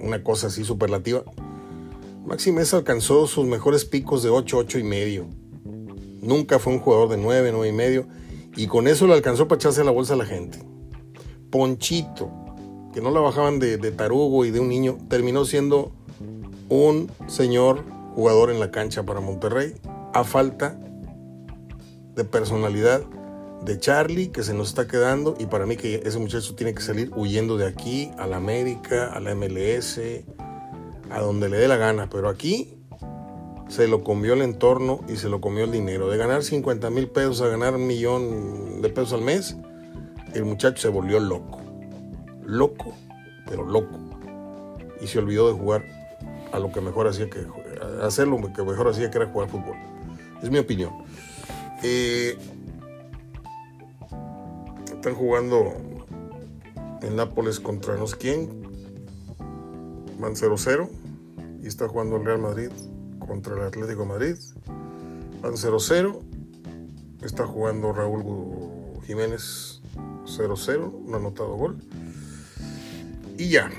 una cosa así superlativa. Maxi Mesa alcanzó sus mejores picos de 8, 8 y medio. Nunca fue un jugador de 9, 9 y medio. Y con eso le alcanzó para echarse la bolsa a la gente. Ponchito, que no la bajaban de, tarugo y de un niño, terminó siendo un señor jugador en la cancha para Monterrey a falta de personalidad de Charlie que se nos está quedando y para mí que ese muchacho tiene que salir huyendo de aquí a la América, a la MLS, a donde le dé la gana, pero aquí se lo comió el entorno y se lo comió el dinero. De ganar 50 mil pesos a ganar un millón de pesos al mes, el muchacho se volvió loco. Loco, pero loco. Y se olvidó de jugar a lo que mejor hacía que hacer lo que mejor hacía que era jugar fútbol. Es mi opinión. Eh, están jugando en Nápoles contra no sé quién. Van 0-0. Y está jugando el Real Madrid contra el Atlético Madrid. Van 0-0. Está jugando Raúl Jiménez 0-0. No ha anotado gol. Y ya.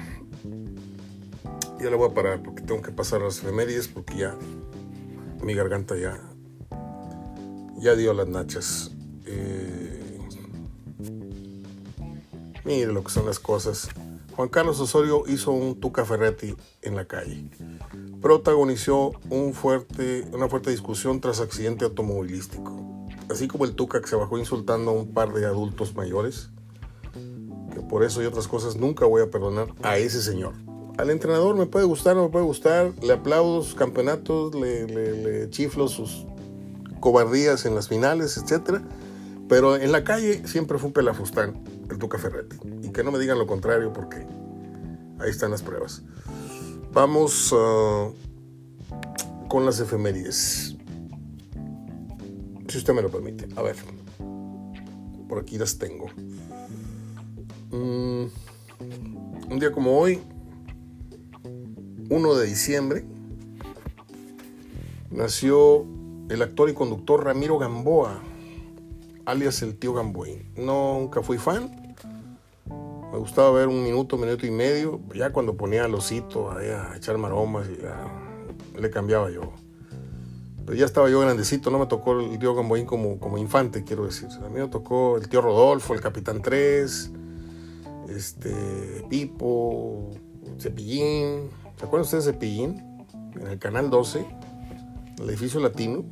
Ya le voy a parar porque tengo que pasar las efemérides porque ya mi garganta ya ya dio las nachas. Eh, mire lo que son las cosas. Juan Carlos Osorio hizo un Tuca Ferretti en la calle. Protagonizó un fuerte, una fuerte discusión tras accidente automovilístico. Así como el Tuca que se bajó insultando a un par de adultos mayores. Que por eso y otras cosas nunca voy a perdonar a ese señor. Al entrenador me puede gustar, no me puede gustar. Le aplaudo sus campeonatos, le, le, le chiflo sus cobardías en las finales, etcétera. Pero en la calle siempre fue un pelafustán, el Tuca Ferretti. Y que no me digan lo contrario porque ahí están las pruebas. Vamos uh, con las efemérides. Si usted me lo permite. A ver. Por aquí las tengo. Mm, un día como hoy, 1 de diciembre, nació el actor y conductor Ramiro Gamboa, alias el tío Gamboín. Nunca fui fan. Me gustaba ver un minuto, minuto y medio. Ya cuando ponía al osito a echar maromas, ya le cambiaba yo. Pero ya estaba yo grandecito, no me tocó el tío Gamboín como, como infante, quiero decir. A mí me tocó el tío Rodolfo, el Capitán 3, este, Pipo, Cepillín. ¿Se acuerdan ustedes de Cepillín? En el canal 12, el edificio latino.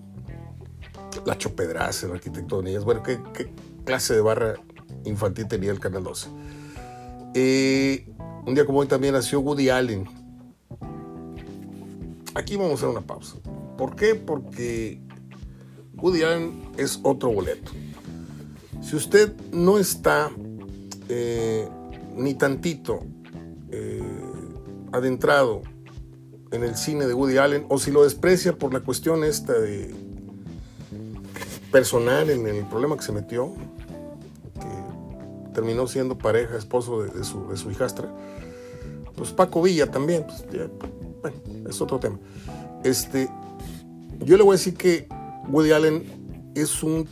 La Chopedraza, el arquitecto de Bueno, ¿qué, ¿qué, clase de barra infantil tenía el Canal 12? Eh, un día como hoy también nació Woody Allen. Aquí vamos a hacer una pausa. ¿Por qué? Porque Woody Allen es otro boleto. Si usted no está eh, ni tantito eh, adentrado en el cine de Woody Allen, o si lo desprecia por la cuestión esta de personal en el problema que se metió, que terminó siendo pareja, esposo de, su, de hijastra. Pues Paco Villa también, pues bueno, es otro tema. Este, yo le voy a decir que Woody Allen es un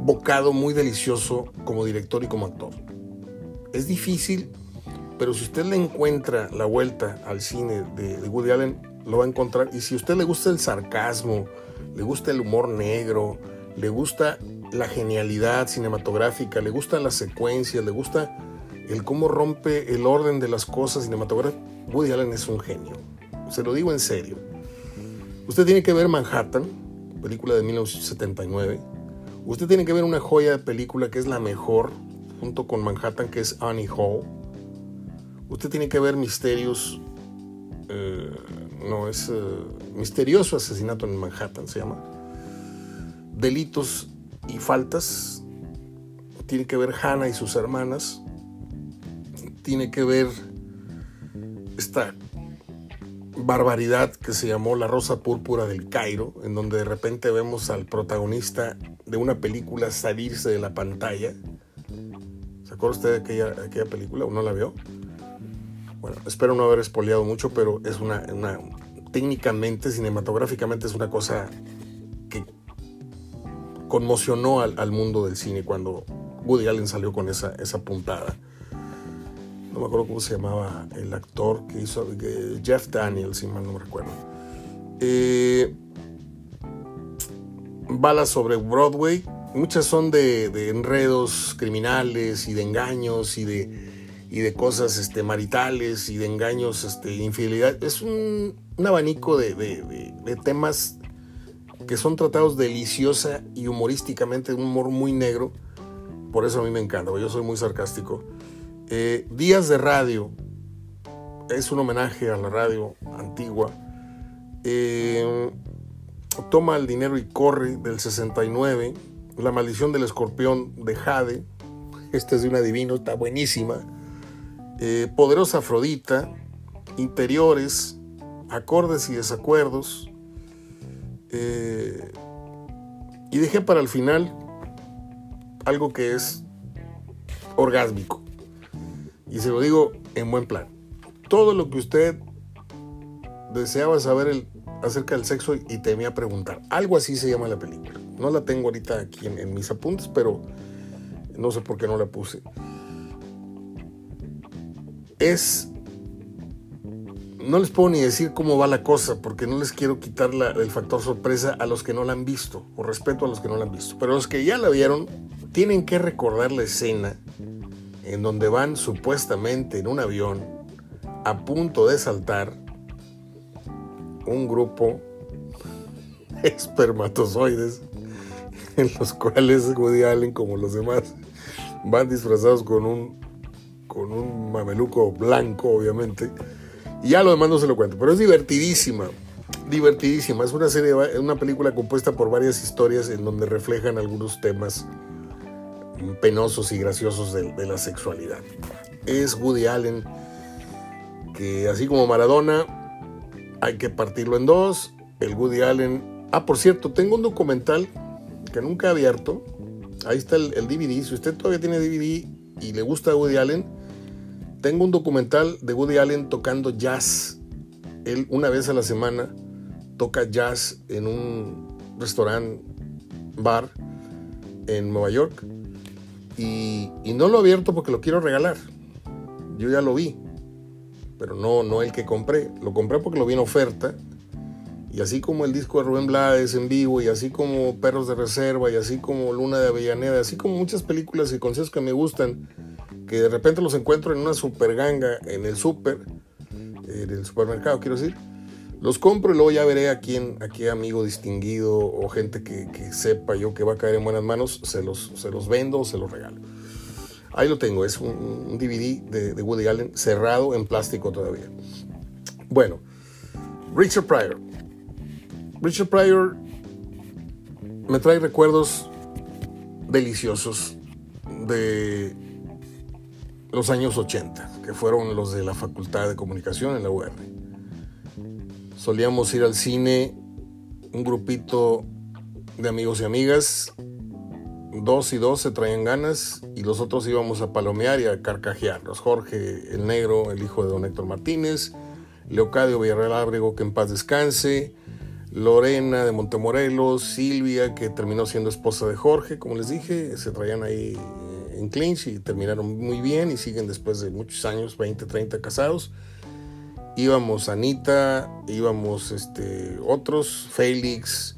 bocado muy delicioso como director y como actor. Es difícil, pero si usted le encuentra la vuelta al cine de, Woody Allen, lo va a encontrar. Y si a usted le gusta el sarcasmo, le gusta el humor negro, le gusta la genialidad cinematográfica, le gustan las secuencias, le gusta el cómo rompe el orden de las cosas cinematográficas. Woody Allen es un genio. Se lo digo en serio. Usted tiene que ver Manhattan, película de 1979. Usted tiene que ver una joya de película que es la mejor, junto con Manhattan, que es Annie Hall. Usted tiene que ver Misterios. Eh, no, es uh, Misterioso Asesinato en Manhattan, se llama delitos y faltas. Tiene que ver Hannah y sus hermanas. Tiene que ver esta barbaridad que se llamó La Rosa Púrpura del Cairo, en donde de repente vemos al protagonista de una película salirse de la pantalla. ¿Se acuerda usted de aquella, aquella película o no la vio? Bueno, espero no haber espoleado mucho, pero es una, una técnicamente, cinematográficamente es una cosa que conmocionó al, al, mundo del cine cuando Woody Allen salió con esa, esa puntada. No me acuerdo cómo se llamaba el actor que hizo Jeff Daniels, si mal no recuerdo. Eh, balas sobre Broadway, muchas son de, enredos criminales y de engaños y de, y de cosas este, maritales y de engaños, este, infidelidad. Es un, abanico de, de, temas que son tratados deliciosa y humorísticamente, un humor muy negro. Por eso a mí me encanta, yo soy muy sarcástico. Eh, Días de Radio es un homenaje a la radio antigua. Eh, Toma el dinero y corre del 69. La maldición del escorpión de Jade. Esta es de un adivino, está buenísima. Eh, poderosa Afrodita. Interiores. Acordes y desacuerdos. Y dejé para el final algo que es orgásmico. Y se lo digo en buen plan. Todo lo que usted deseaba saber acerca del sexo y temía preguntar. Algo así se llama la película. No la tengo ahorita aquí en, mis apuntes, pero no sé por qué no la puse. Es... No les puedo ni decir cómo va la cosa, porque no les quiero quitar el factor sorpresa a los que no la han visto, o respeto a los que no la han visto. Pero los que ya la vieron, tienen que recordar la escena en donde van supuestamente en un avión a punto de saltar un grupo espermatozoides en los cuales Woody Allen, como los demás, van disfrazados con un, con un mameluco blanco, obviamente. Y ya lo demás no se lo cuento, pero es divertidísima, divertidísima. Es una serie, una película compuesta por varias historias en donde reflejan algunos temas penosos y graciosos de, la sexualidad. Es Woody Allen que así como Maradona hay que partirlo en dos. El Woody Allen. Ah, por cierto, tengo un documental que nunca he abierto. Ahí está el, DVD. Si usted todavía tiene DVD y le gusta Woody Allen, tengo un documental de Woody Allen tocando jazz. Él una vez a la semana toca jazz en un restaurante, bar en Nueva York. Y, no lo he abierto porque lo quiero regalar. Yo ya lo vi pero no, no el que compré. Lo compré porque lo vi en oferta. Y así como el disco de Rubén Blades en vivo, y así como Perros de Reserva, y así como Luna de Avellaneda, así como muchas películas y consejos que me gustan, que de repente los encuentro en una super ganga en el super, en el supermercado, quiero decir. Los compro y luego ya veré a quién, a qué amigo distinguido o gente que, sepa yo que va a caer en buenas manos, se los, se los vendo o se los regalo. Ahí lo tengo, es un, DVD de, Woody Allen cerrado en plástico todavía. Bueno, Richard Pryor. Richard Pryor me trae recuerdos deliciosos de los años 80, que fueron los de la Facultad de Comunicación en la UR. Solíamos ir al cine, un grupito de amigos y amigas, dos y dos se traían ganas y los otros íbamos a palomear y a carcajearlos. Jorge el Negro, el hijo de don Héctor Martínez, Leocadio Villarreal Ábrego, que en paz descanse, Lorena de Montemorelos, Silvia, que terminó siendo esposa de Jorge, como les dije, se traían ahí en clinch y terminaron muy bien y siguen después de muchos años, 20, 30 casados. Íbamos Anita, íbamos este, otros, Félix,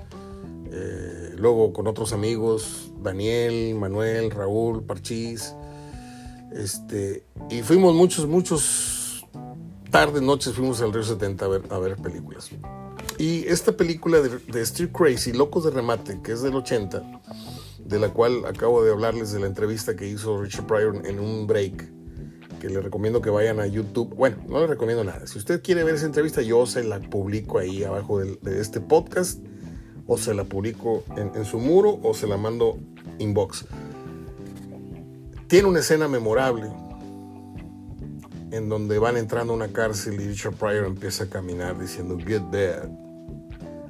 eh, luego con otros amigos, Daniel, Manuel, Raúl, Parchís. Este, y fuimos muchos, muchos tardes, noches, fuimos al Río 70 a ver, películas. Y esta película de, de Street Crazy, Locos de Remate, que es del 80, de la cual acabo de hablarles de la entrevista que hizo Richard Pryor en un break, que le recomiendo que vayan a YouTube. Bueno, no le recomiendo nada. Si usted quiere ver esa entrevista, yo se la publico ahí abajo de, este podcast o se la publico en, su muro o se la mando inbox. Tiene una escena memorable en donde van entrando a una cárcel y Richard Pryor empieza a caminar diciendo get bad,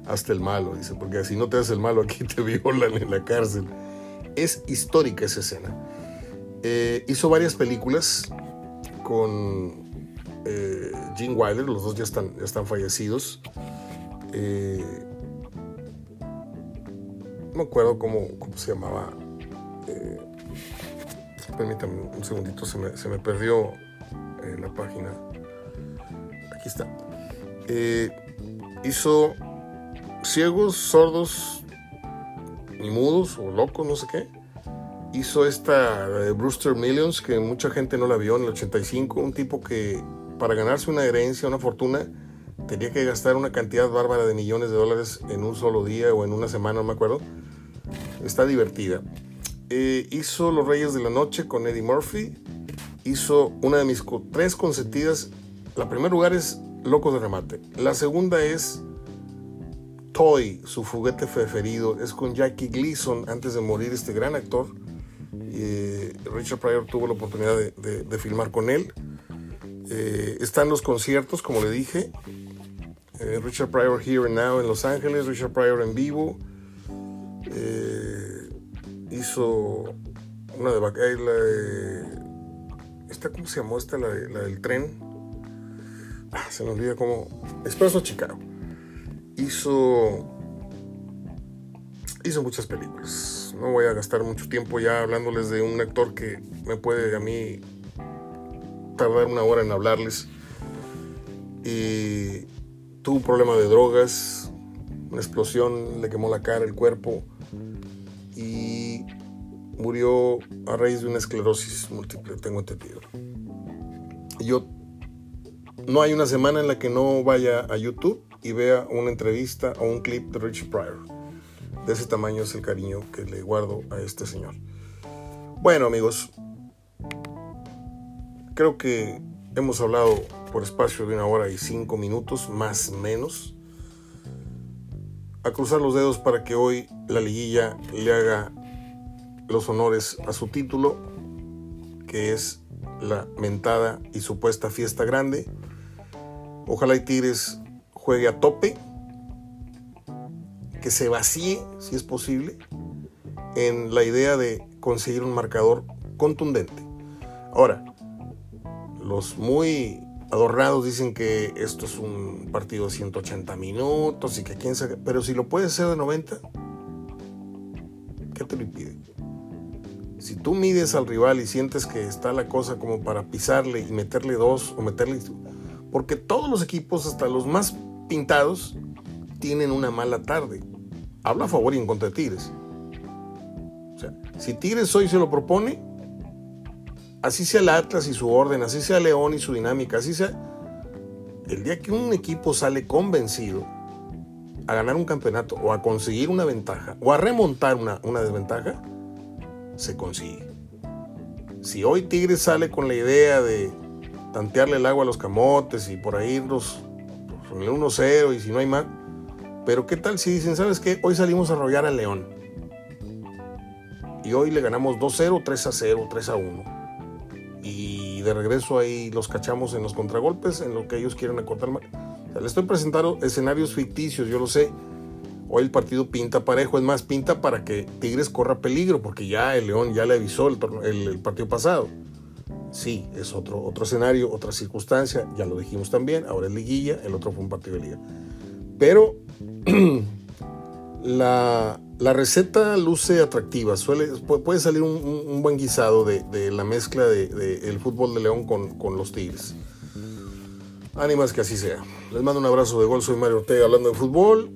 hasta el malo, dice, porque si no te haces el malo aquí te violan en la cárcel. Es histórica esa escena. Eh, hizo varias películas con eh, Gene Wilder, los dos ya están, ya están fallecidos. Eh, no me acuerdo cómo, se llamaba. Eh, permítame un segundito, se me, perdió eh, la página. Aquí está. Eh, hizo ciegos, sordos y mudos o locos, no sé qué. Hizo esta de Brewster Millions, que mucha gente no la vio en el 85, un tipo que para ganarse una herencia, una fortuna, tenía que gastar una cantidad bárbara de millones de dólares en un solo día o en una semana, no me acuerdo. Está divertida. Eh, hizo Los Reyes de la Noche con Eddie Murphy. Hizo una de mis tres consentidas. La primer lugar es Locos de Remate. La segunda es Toy, su juguete preferido. Es con Jackie Gleason antes de morir este gran actor. Eh, Richard Pryor tuvo la oportunidad de, filmar con él. Eh, están los conciertos, como le dije. Eh, Richard Pryor Here and Now en Los Ángeles, Richard Pryor en vivo. Hizo una de la esta, ¿cómo se llamó? Esta, la, del tren. Ah, se me olvida cómo. Expreso Chicago. Hizo. Hizo muchas películas. No voy a gastar mucho tiempo ya hablándoles de un actor que me puede a mí tardar una hora en hablarles. Y tuvo un problema de drogas, una explosión, le quemó la cara, el cuerpo y murió a raíz de una esclerosis múltiple, tengo entendido. Yo no hay una semana en la que no vaya a YouTube y vea una entrevista o un clip de Richard Pryor. De ese tamaño es el cariño que le guardo a este señor. Bueno amigos, creo que hemos hablado por espacio de una hora y cinco minutos, más o menos. A cruzar los dedos para que hoy la liguilla le haga los honores a su título, que es la mentada y supuesta fiesta grande. Ojalá y Tigres juegue a tope, que se vacíe, si es posible, en la idea de conseguir un marcador contundente. Ahora, los muy adornados dicen que esto es un partido de 180 minutos y que quién sabe, pero si lo puedes hacer de 90, ¿qué te lo impide? Si tú mides al rival y sientes que está la cosa como para pisarle y meterle dos o meterle... Porque todos los equipos, hasta los más pintados, tienen una mala tarde. Habla a favor y en contra de Tigres. O sea, si Tigres hoy se lo propone, así sea el Atlas y su orden, así sea León y su dinámica, así sea... El día que un equipo sale convencido a ganar un campeonato o a conseguir una ventaja o a remontar una, una desventaja, se consigue. Si hoy Tigres sale con la idea de tantearle el agua a los camotes y por ahí irnos con el 1-0 y si no hay más, pero ¿qué tal si dicen, sabes qué? Hoy salimos a arrollar al León. Y hoy le ganamos 2-0, 3-0, 3-1 y de regreso ahí los cachamos en los contragolpes, en lo que ellos quieren acortar. O les estoy presentando escenarios ficticios, yo lo sé. Hoy el partido pinta parejo, es más, pinta para que Tigres corra peligro, porque ya el León ya le avisó el, el, partido pasado. Sí, es otro, otro escenario, otra circunstancia, ya lo dijimos también, ahora es liguilla, el otro fue un partido de liga. Pero la, receta luce atractiva, suele, puede salir un, buen guisado de, la mezcla del de, fútbol de León con, los Tigres. Ánimas que así sea. Les mando un abrazo de gol, soy Mario Ortega hablando de fútbol,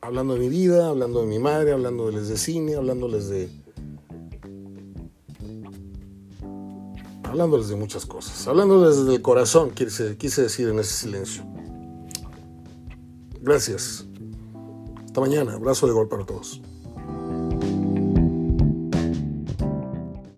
hablando de mi vida, hablando de mi madre, hablándoles de cine, hablándoles de... Hablándoles de muchas cosas, hablándoles desde el corazón, quise, quise decir en ese silencio. Gracias. Hasta mañana. Abrazo de gol para todos.